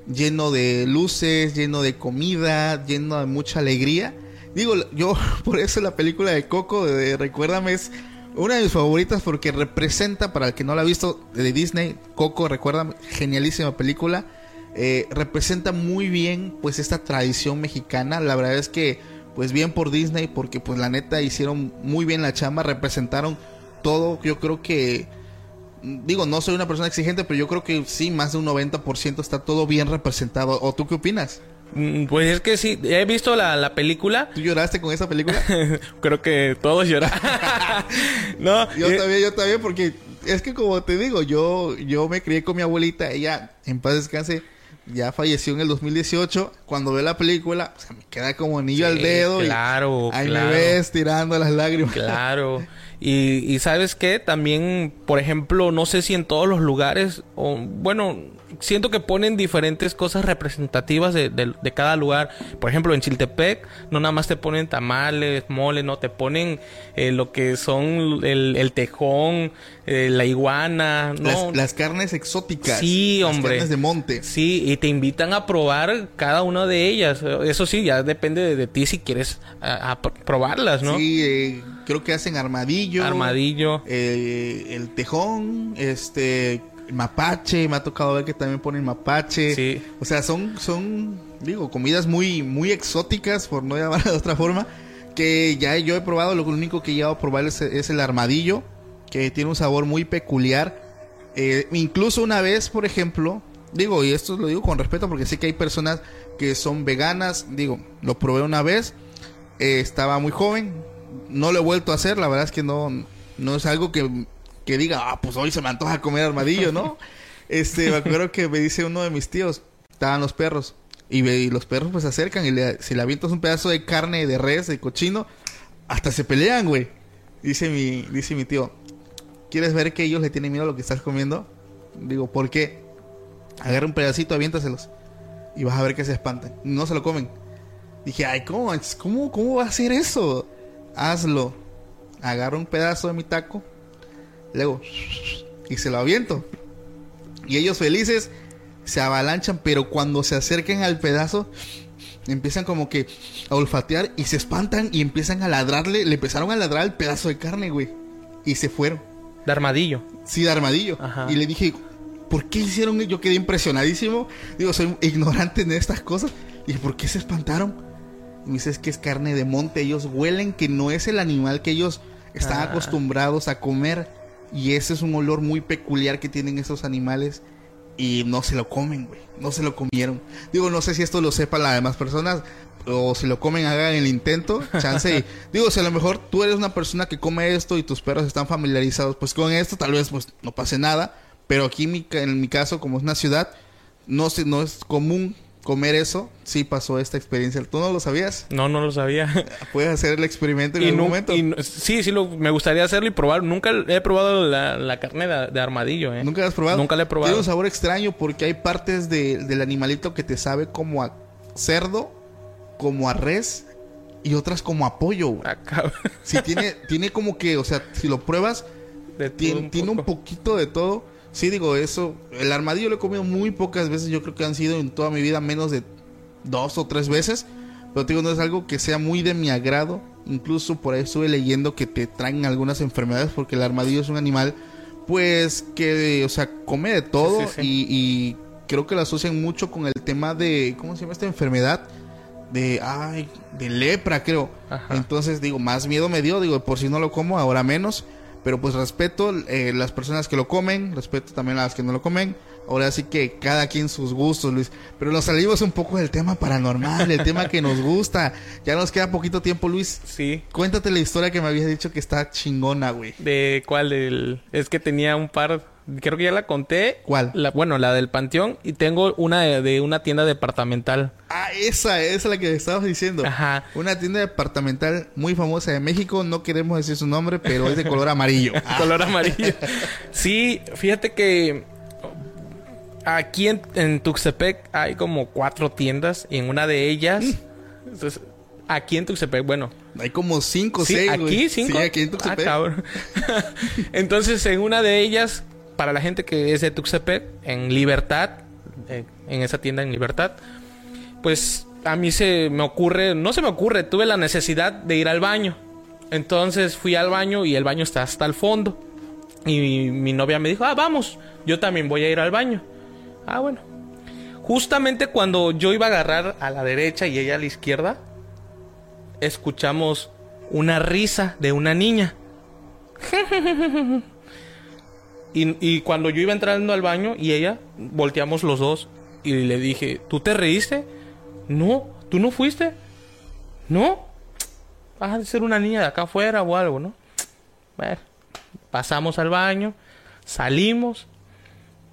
lleno de luces, lleno de comida, lleno de mucha alegría. Digo, yo por eso la película de Coco, de Recuérdame, es una de mis favoritas porque representa, para el que no la ha visto, de Disney, Coco, Recuérdame, genialísima película. Eh, representa muy bien pues esta tradición mexicana. La verdad es que pues bien por Disney porque pues la neta hicieron muy bien la chamba, representaron todo. Yo creo que digo, no soy una persona exigente, pero yo creo que sí, más de un 90% está todo bien representado. ¿O tú qué opinas? Mm, Pues es que sí, he visto la, la película. ¿Tú lloraste con esa película? Creo que todos lloran. no, Yo eh, también, yo también, porque es que como te digo, yo, yo me crié con mi abuelita, ella en paz descanse, ya falleció en el 2018. Cuando ve la película, o sea, me queda como anillo al dedo. claro, y ahí claro. me ves tirando las lágrimas. Claro. Y, y sabes qué, también, por ejemplo, no sé si en todos los lugares, o bueno, siento que ponen diferentes cosas representativas de, de- de cada lugar. Por ejemplo, en Chiltepec no nada más te ponen tamales, mole, no, te ponen eh, lo que son el, el tejón, eh, la iguana, ¿no? Las, las carnes exóticas. Sí, las hombre. carnes de monte. Sí, y te invitan a probar cada una de ellas. Eso sí, ya depende de, de ti si quieres a- a pr- probarlas, ¿no? Sí, eh, creo que hacen armadillo. Armadillo. eh, el tejón, este, mapache, me ha tocado ver que también ponen mapache. Sí. O sea, son, son, digo, comidas muy, muy exóticas, por no llamarla de otra forma, que ya yo he probado, lo único que he llegado a probar es, es el armadillo, que tiene un sabor muy peculiar. Eh, incluso una vez, por ejemplo, digo, y esto lo digo con respeto porque sé que hay personas que son veganas, digo, lo probé una vez, eh, estaba muy joven, no lo he vuelto a hacer, la verdad es que no, no es algo que, que diga, ah, pues hoy se me antoja comer armadillo, ¿no? este, me acuerdo que me dice uno de mis tíos, estaban los perros, y, los perros pues se acercan y le, si le avientas un pedazo de carne de res, de cochino, hasta se pelean, güey. Dice mi, dice mi tío, ¿quieres ver que ellos le tienen miedo a lo que estás comiendo? Digo, ¿por qué? Agarra un pedacito, aviéntaselos. Y vas a ver que se espantan. No se lo comen. Dije, ay, ¿cómo, cómo, cómo va a hacer eso? Hazlo. Agarro un pedazo de mi taco. Luego, y se lo aviento. Y ellos felices se avalanchan, pero cuando se acercan al pedazo, empiezan como que a olfatear y se espantan y empiezan a ladrarle. Le empezaron a ladrar al pedazo de carne, güey. Y se fueron. De armadillo. Sí, de armadillo. Ajá. Y le dije, ¿por qué hicieron? Yo quedé impresionadísimo. Digo, soy ignorante en estas cosas. Y dije, ¿por qué se espantaron? Y me dice, es que es carne de monte. Ellos huelen que no es el animal que ellos están Ah. acostumbrados a comer. Y ese es un olor muy peculiar que tienen esos animales. Y no se lo comen, güey. No se lo comieron. Digo, no sé si esto lo sepan las demás personas. O si lo comen, hagan el intento. Chance. y- digo, si a lo mejor tú eres una persona que come esto y tus perros están familiarizados pues con esto, tal vez pues no pase nada. Pero aquí en mi, en mi caso, como es una ciudad, no, no es común comer eso. Sí pasó esta experiencia. ¿Tú no lo sabías? No, no lo sabía. Puedes hacer el experimento en y algún nu- momento. y sí, sí, lo, me gustaría hacerlo y probar. Nunca he probado la, la carne de, de armadillo, ¿eh? ¿Nunca lo has probado? Nunca la he probado. Tiene un sabor extraño porque hay partes de- del animalito que te sabe como a cerdo, como a res y otras como a pollo. Sí, tiene, tiene como que, o sea, si lo pruebas, tiene, un poquito de todo. Sí, digo, eso. El armadillo lo he comido muy pocas veces. Yo creo que han sido en toda mi vida menos de dos o tres veces. Pero te digo, no es algo que sea muy de mi agrado. Incluso por ahí estuve leyendo que te traen algunas enfermedades porque el armadillo es un animal, pues, que, o sea, come de todo Sí, sí, sí. Y, y creo que lo asocian mucho con el tema de, ¿cómo se llama esta enfermedad? De, ay, de lepra, creo. Ajá. Entonces, digo, más miedo me dio, digo, por si no lo como, ahora menos. Pero pues respeto eh, las personas que lo comen, respeto también a las que no lo comen. Ahora sí que cada quien sus gustos, Luis. Pero nos salimos un poco del tema paranormal, el tema que nos gusta. Ya nos queda poquito tiempo, Luis. Sí. Cuéntate la historia que me habías dicho que está chingona, güey. ¿De cuál? Del... Es que tenía un par... Creo que ya la conté. ¿Cuál? La, bueno, la del Panteón. Y tengo una de, de una tienda departamental. Ah, esa, esa es la que estabas diciendo. Ajá. Una tienda departamental muy famosa de México. No queremos decir su nombre, pero es de color amarillo. Ah, Color amarillo. sí, fíjate que... Aquí en, en Tuxtepec hay como cuatro tiendas. Y en una de ellas... entonces, aquí en Tuxtepec, bueno... hay como cinco, Sí, seis, aquí güey. cinco. Sí, aquí en Ah, Tuxtepec. cabrón. Entonces, en una de ellas, para la gente que es de Tuxtepec, en Libertad, eh, en esa tienda en Libertad, pues a mí se me ocurre, no se me ocurre, tuve la necesidad de ir al baño. Entonces fui al baño y el baño está hasta el fondo. Y mi, mi novia me dijo, ah, vamos, yo también voy a ir al baño. Ah, bueno. Justamente cuando yo iba a agarrar a la derecha y ella a la izquierda, escuchamos una risa de una niña. y, cuando yo iba entrando al baño y ella, volteamos los dos y le dije, ¿tú te reíste? No, ¿tú no fuiste? No. Vas a ser una niña de acá afuera o algo, ¿no? Bueno, pasamos al baño, salimos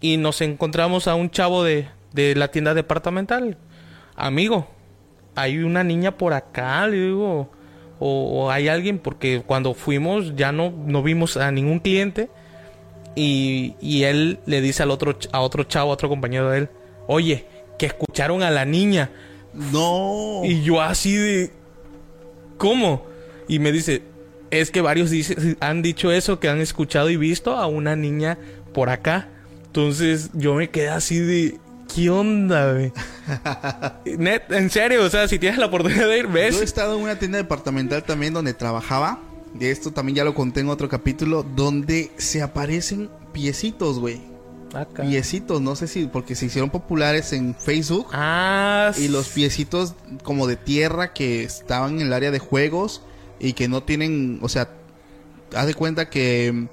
y nos encontramos a un chavo de, de la tienda departamental. Amigo, hay una niña por acá, le digo, o, o hay alguien, porque cuando fuimos ya no, no vimos a ningún cliente. Y, y él le dice al otro, a otro chavo, a otro compañero de él, oye, que escucharon a la niña. No. Y yo así de... ¿Cómo? Y me dice, es que varios dice- han dicho eso, que han escuchado y visto a una niña por acá. Entonces yo me quedé así de... ¿Qué onda, güey? Net, en serio, o sea, si tienes la oportunidad de ir, ves. Yo he estado en una tienda departamental también donde trabajaba. De esto también ya lo conté en otro capítulo. Donde se aparecen piecitos, güey. Acá. Piecitos, no sé si porque se hicieron populares en Facebook. Ah, Y los piecitos como de tierra que estaban en el área de juegos y que no tienen, o sea, haz de cuenta que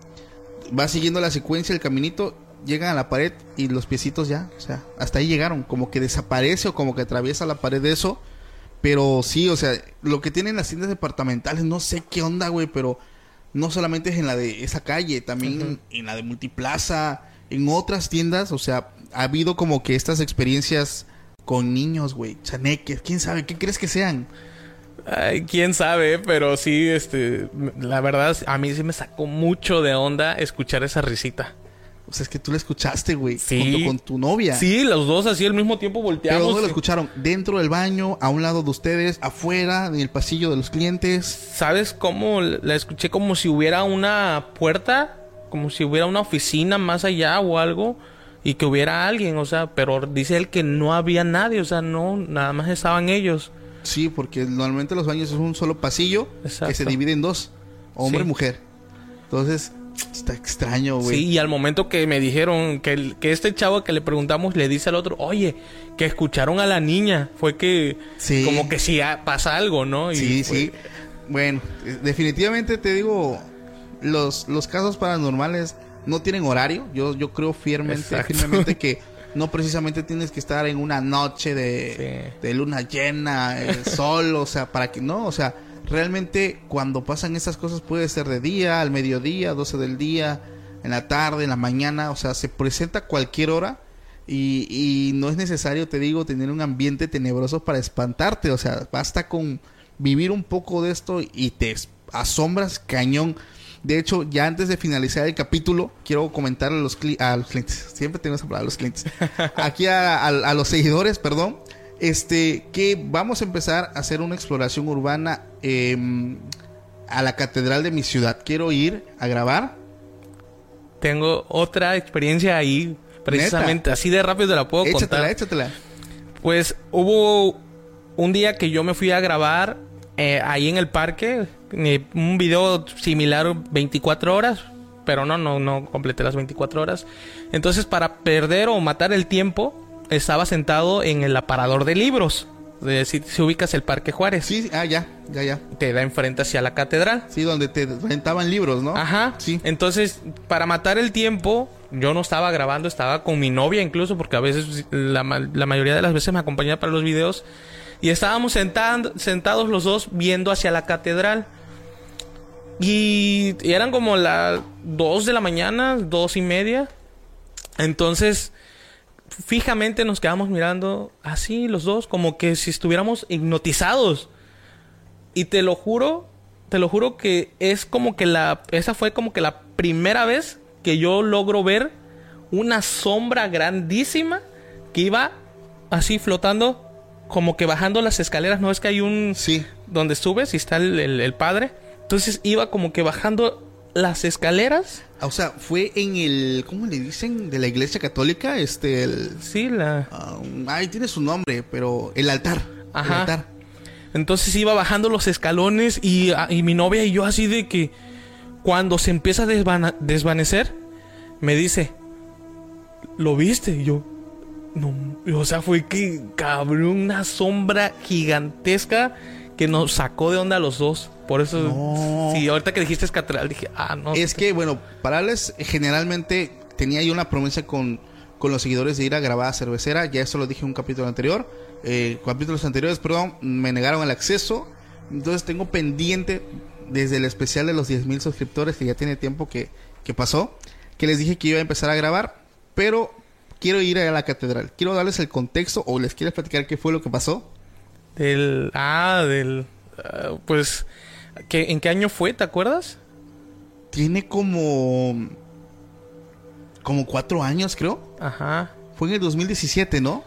va siguiendo la secuencia, el caminito, llegan a la pared y los piecitos ya, o sea, hasta ahí llegaron, como que desaparece o como que atraviesa la pared de eso. Pero sí, o sea, lo que tienen las tiendas departamentales, no sé qué onda, güey, pero no solamente es en la de esa calle, también en la de Multiplaza, en otras tiendas, o sea, ha habido como que estas experiencias con niños, güey, chaneques, quién sabe, qué crees que sean. Ay, quién sabe, pero sí, este, la verdad, a mí sí me sacó mucho de onda escuchar esa risita. O sea, es que tú la escuchaste, güey, Sí. junto con tu novia. Sí, los dos así al mismo tiempo Pero volteamos. ¿dónde lo escucharon? ¿Dentro del baño? ¿A un lado de ustedes? ¿Afuera? ¿En el pasillo de los clientes? ¿Sabes cómo? La escuché como si hubiera una puerta, como si hubiera una oficina más allá o algo, y que hubiera alguien, o sea, pero dice él que no había nadie, o sea, no, nada más estaban ellos. Sí, porque normalmente los baños es un solo pasillo que se divide en dos, hombre y Sí. mujer. Entonces, está extraño, güey. Sí, y al momento que me dijeron que, el- que este chavo que le preguntamos le dice al otro, oye, que escucharon a la niña, fue que Sí. como que si pasa algo, ¿no? Y Sí, fue- sí. Bueno, eh, definitivamente te digo, los, los casos paranormales no tienen horario. Yo, yo creo firmemente, firmemente que no precisamente tienes que estar en una noche de, Sí. de luna llena, el sol, o sea, para que no, o sea, realmente cuando pasan estas cosas puede ser de día, al mediodía, 12 del día, en la tarde, en la mañana, o sea, se presenta cualquier hora. Y, y no es necesario, te digo, tener un ambiente tenebroso para espantarte. O sea, basta con vivir un poco de esto y te asombras cañón. De hecho, ya antes de finalizar el capítulo, quiero comentar a los, cli- a los clientes. Siempre tengo esa palabra, a los clientes. Aquí a, a- a los seguidores, perdón. Este, que vamos a empezar a hacer una exploración urbana em, a la catedral de mi ciudad. Quiero ir a grabar. Tengo otra experiencia ahí, precisamente, así de rápido te la puedo Échatela, contar. échatela. Pues hubo un día que yo me fui a grabar eh, ahí en el parque, eh, un video similar 24 horas, pero no, no, no completé las 24 horas. Entonces para perder o matar el tiempo, estaba sentado en el aparador de libros. De, si, si ubicas el Parque Juárez, Sí, ah, ya, ya, ya. te da enfrente hacia la catedral. Sí, donde te rentaban libros, ¿no? Ajá. Sí. Entonces, para matar el tiempo, yo no estaba grabando, estaba con mi novia incluso, porque a veces, la, la mayoría de las veces me acompañaba para los videos. Y estábamos sentando, sentados los dos viendo hacia la catedral. Y, y eran como las 2 de la mañana, dos y media. Entonces, fijamente nos quedamos mirando así los dos, como que si estuviéramos hipnotizados. Y te lo juro, te lo juro que es como que la. Esa fue como que la primera vez que yo logro ver una sombra grandísima que iba así flotando, como que bajando las escaleras. No es que hay un. Sí. Donde subes y está el, el- el padre. Entonces iba como que bajando las escaleras. Ah, O sea, fue en el, ¿cómo le dicen? De la iglesia católica, este, el... Sí, la. ah, ahí tiene su nombre, pero el altar. El Ajá. altar. Entonces iba bajando los escalones y, ah, y mi novia y yo así de que cuando se empieza a desvana- desvanecer, me dice, ¿lo viste? Y yo, no, o sea, fue que cabrón, una sombra gigantesca que nos sacó de onda a los dos. Por eso, No. sí, ahorita que dijiste catedral, dije, ah, no. Es que, bueno, Parales generalmente tenía yo una promesa con, con los seguidores de ir a grabar a cervecera. Ya eso lo dije en un capítulo anterior. Eh, capítulos anteriores, perdón, me negaron el acceso. Entonces tengo pendiente desde el especial de los 10.000 suscriptores, que ya tiene tiempo que, que pasó, que les dije que iba a empezar a grabar. Pero quiero ir a la catedral. Quiero darles el contexto o les quiero platicar qué fue lo que pasó. Del, ah, del, ah, pues, ¿qué- ¿en qué año fue? ¿Te acuerdas? Tiene como... como cuatro años, creo. Ajá. Fue en el 2017, ¿no?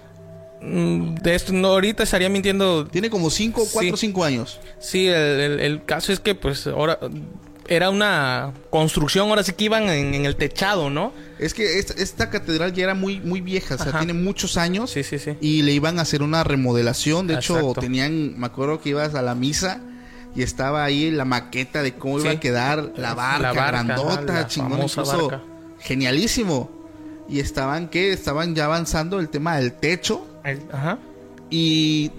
Mm, De esto, no, ahorita estaría mintiendo. Tiene como cinco, cuatro o Sí. cinco años. Sí, el, el- el caso es que, pues, ahora. Era una construcción, ahora sí que iban en, en el techado, ¿no? Es que esta, esta catedral ya era muy, muy vieja, o sea, Ajá. tiene muchos años. Sí, sí, sí. Y le iban a hacer una remodelación. De hecho, tenían, me acuerdo que ibas a la misa y estaba ahí la maqueta de cómo iba a quedar la barca, La barca, grandota, la chingón, incluso barca. genialísimo. Y estaban, ¿qué? Estaban ya avanzando el tema del techo. Ajá. Y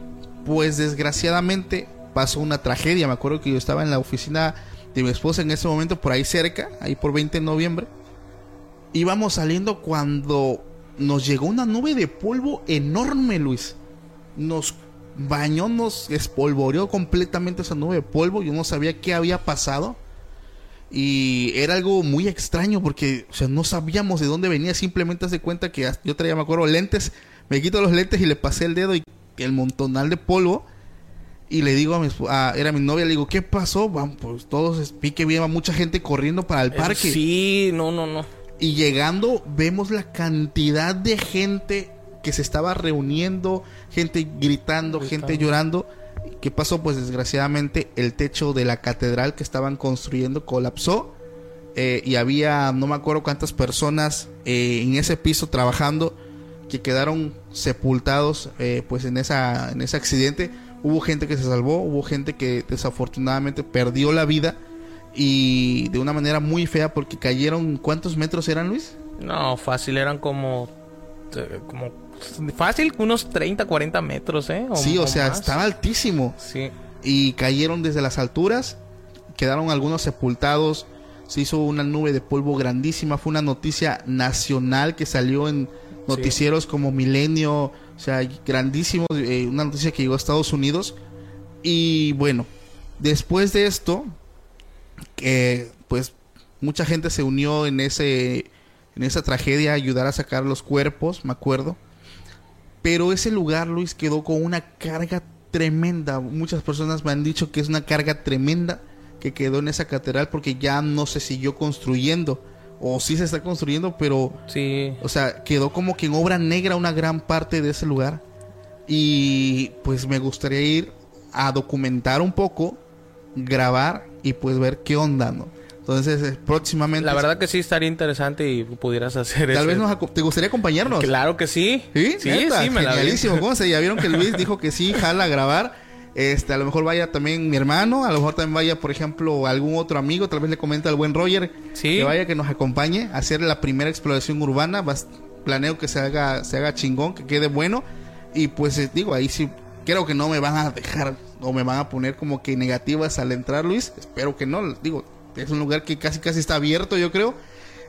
pues desgraciadamente pasó una tragedia. Me acuerdo que yo estaba en la oficina de mi esposa en ese momento, por ahí cerca, ahí por 20 de noviembre. Íbamos saliendo cuando nos llegó una nube de polvo enorme, Luis. Nos bañó, nos espolvoreó completamente esa nube de polvo. Yo no sabía qué había pasado. Y era algo muy extraño porque, no sabíamos de dónde venía. Simplemente hace cuenta que yo traía, me acuerdo, lentes. Me quito los lentes y le pasé el dedo y el montonal de polvo. Y le digo a mi a- era mi novia, le digo, ¿qué pasó? Vamos, pues todos vi que había mucha gente corriendo para el parque. Sí, no, no, no. Y llegando vemos la cantidad de gente que se estaba reuniendo, gente gritando, gente Gritando. llorando. ¿Qué pasó? Pues desgraciadamente el techo de la catedral que estaban construyendo colapsó. eh, y había no me acuerdo cuántas personas eh, en ese piso trabajando que quedaron sepultados eh, pues en esa en ese accidente hubo gente que se salvó hubo gente que desafortunadamente perdió la vida y de una manera muy fea porque cayeron cuántos metros eran Luis No, fácil, eran como. eh, como fácil, unos 30, 40 metros, ¿eh? sí o sea más. estaba altísimo Sí. y cayeron desde las alturas quedaron algunos sepultados se hizo una nube de polvo grandísima fue una noticia nacional que salió en noticieros como Milenio o sea grandísimo eh, una noticia que llegó a Estados Unidos y bueno después de esto pues mucha gente se unió en ese en esa tragedia a ayudar a sacar los cuerpos me acuerdo pero ese lugar, Luis, quedó con una carga tremenda. Muchas personas me han dicho que es una carga tremenda que quedó en esa catedral porque ya no se siguió construyendo. O sí se está construyendo, pero, Sí. o sea, quedó como que en obra negra una gran parte de ese lugar. Y pues me gustaría ir a documentar un poco, grabar y pues ver qué onda, ¿no? Entonces, eh, próximamente... La verdad que sí estaría interesante y pudieras hacer Tal ese- vez nos te gustaría acompañarnos. Claro que sí. ¿Sí? Sí, sí, me la vi. ¿Cómo se? Ya vieron que Luis dijo que sí, jala a grabar. Este, a lo mejor vaya también mi hermano, a lo mejor también vaya, por ejemplo, algún otro amigo, tal vez le comenta al buen Roger Sí. que vaya que nos acompañe a hacer la primera exploración urbana. Planeo que se haga, se haga chingón, que quede bueno. Y pues eh, digo, ahí sí creo que no me van a dejar o me van a poner como que negativas al entrar, Luis. Espero que no. Digo, es un lugar que casi casi está abierto, yo creo.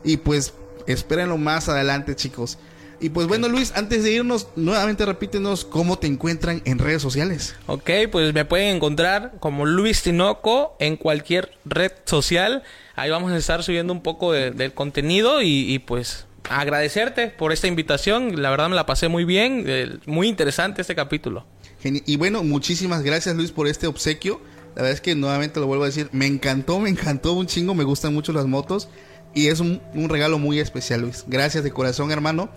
Y pues espérenlo más adelante, chicos. Y pues bueno, Luis, antes de irnos, nuevamente repítenos cómo te encuentran en redes sociales. Ok, pues me pueden encontrar como Luis Tinoco en cualquier red social. Ahí vamos a estar subiendo un poco de- del contenido y, y, pues agradecerte por esta invitación. La verdad me la pasé muy bien, eh, muy interesante este capítulo. Y bueno, muchísimas gracias Luis por este obsequio. La verdad es que nuevamente lo vuelvo a decir, me encantó, me encantó un chingo, me gustan mucho las motos y es un, un regalo muy especial Luis. Gracias de corazón hermano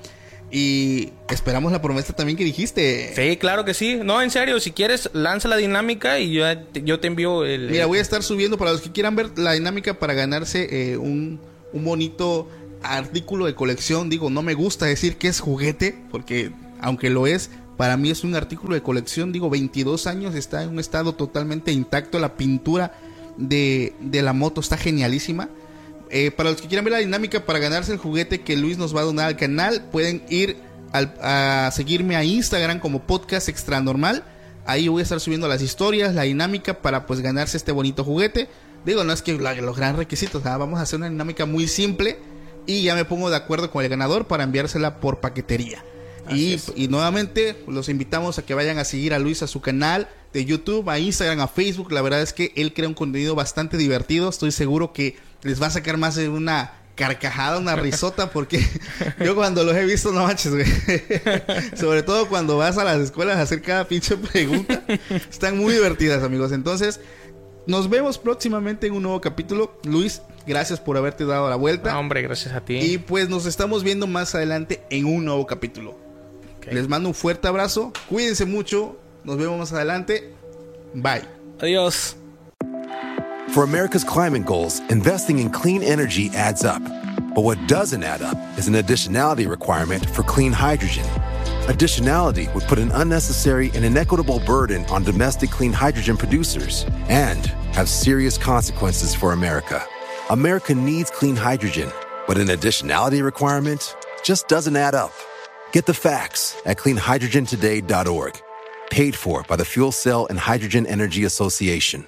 y esperamos la promesa también que dijiste. Sí, claro que sí. No, en serio, si quieres, lanza la dinámica y yo, yo te envío el... Mira, voy a estar subiendo para los que quieran ver la dinámica para ganarse eh, un, un bonito artículo de colección. Digo, no me gusta decir que es juguete, porque aunque lo es, para mí es un artículo de colección. Digo, 22 años, está en un estado totalmente intacto. La pintura de, de la moto está genialísima. Eh, para los que quieran ver la dinámica para ganarse el juguete que Luis nos va a donar al canal, pueden ir a seguirme a Instagram como podcast extra normal. Ahí voy a estar subiendo las historias, la dinámica para pues ganarse este bonito juguete. Digo, no es que los gran requisitos, ah, vamos a hacer una dinámica muy simple y ya me pongo de acuerdo con el ganador para enviársela por paquetería. Y, y nuevamente los invitamos a que vayan a seguir a Luis a su canal de YouTube, a Instagram, a Facebook. La verdad es que él crea un contenido bastante divertido. Estoy seguro que les va a sacar más de una carcajada, una risota, porque yo cuando los he visto, no manches, güey. Sobre todo cuando vas a las escuelas a hacer cada pinche pregunta. Están muy divertidas, amigos. Entonces, Nos vemos próximamente en un nuevo capítulo. Luis, gracias por haberte dado la vuelta. No, hombre, gracias a ti. Y pues nos estamos viendo más adelante en un nuevo capítulo. Ok. Les mando un fuerte abrazo. Cuídense mucho. Nos vemos más adelante. Bye. Adiós. For America's climate goals, investing in clean energy adds up. But what doesn't add up is an additionality requirement for clean hydrogen. Additionality would put an unnecessary and inequitable burden on domestic clean hydrogen producers and have serious consequences for America. America needs clean hydrogen, but an additionality requirement just doesn't add up. Get the facts at cleanhydrogentoday.org. Paid for by the Fuel Cell and Hydrogen Energy Association.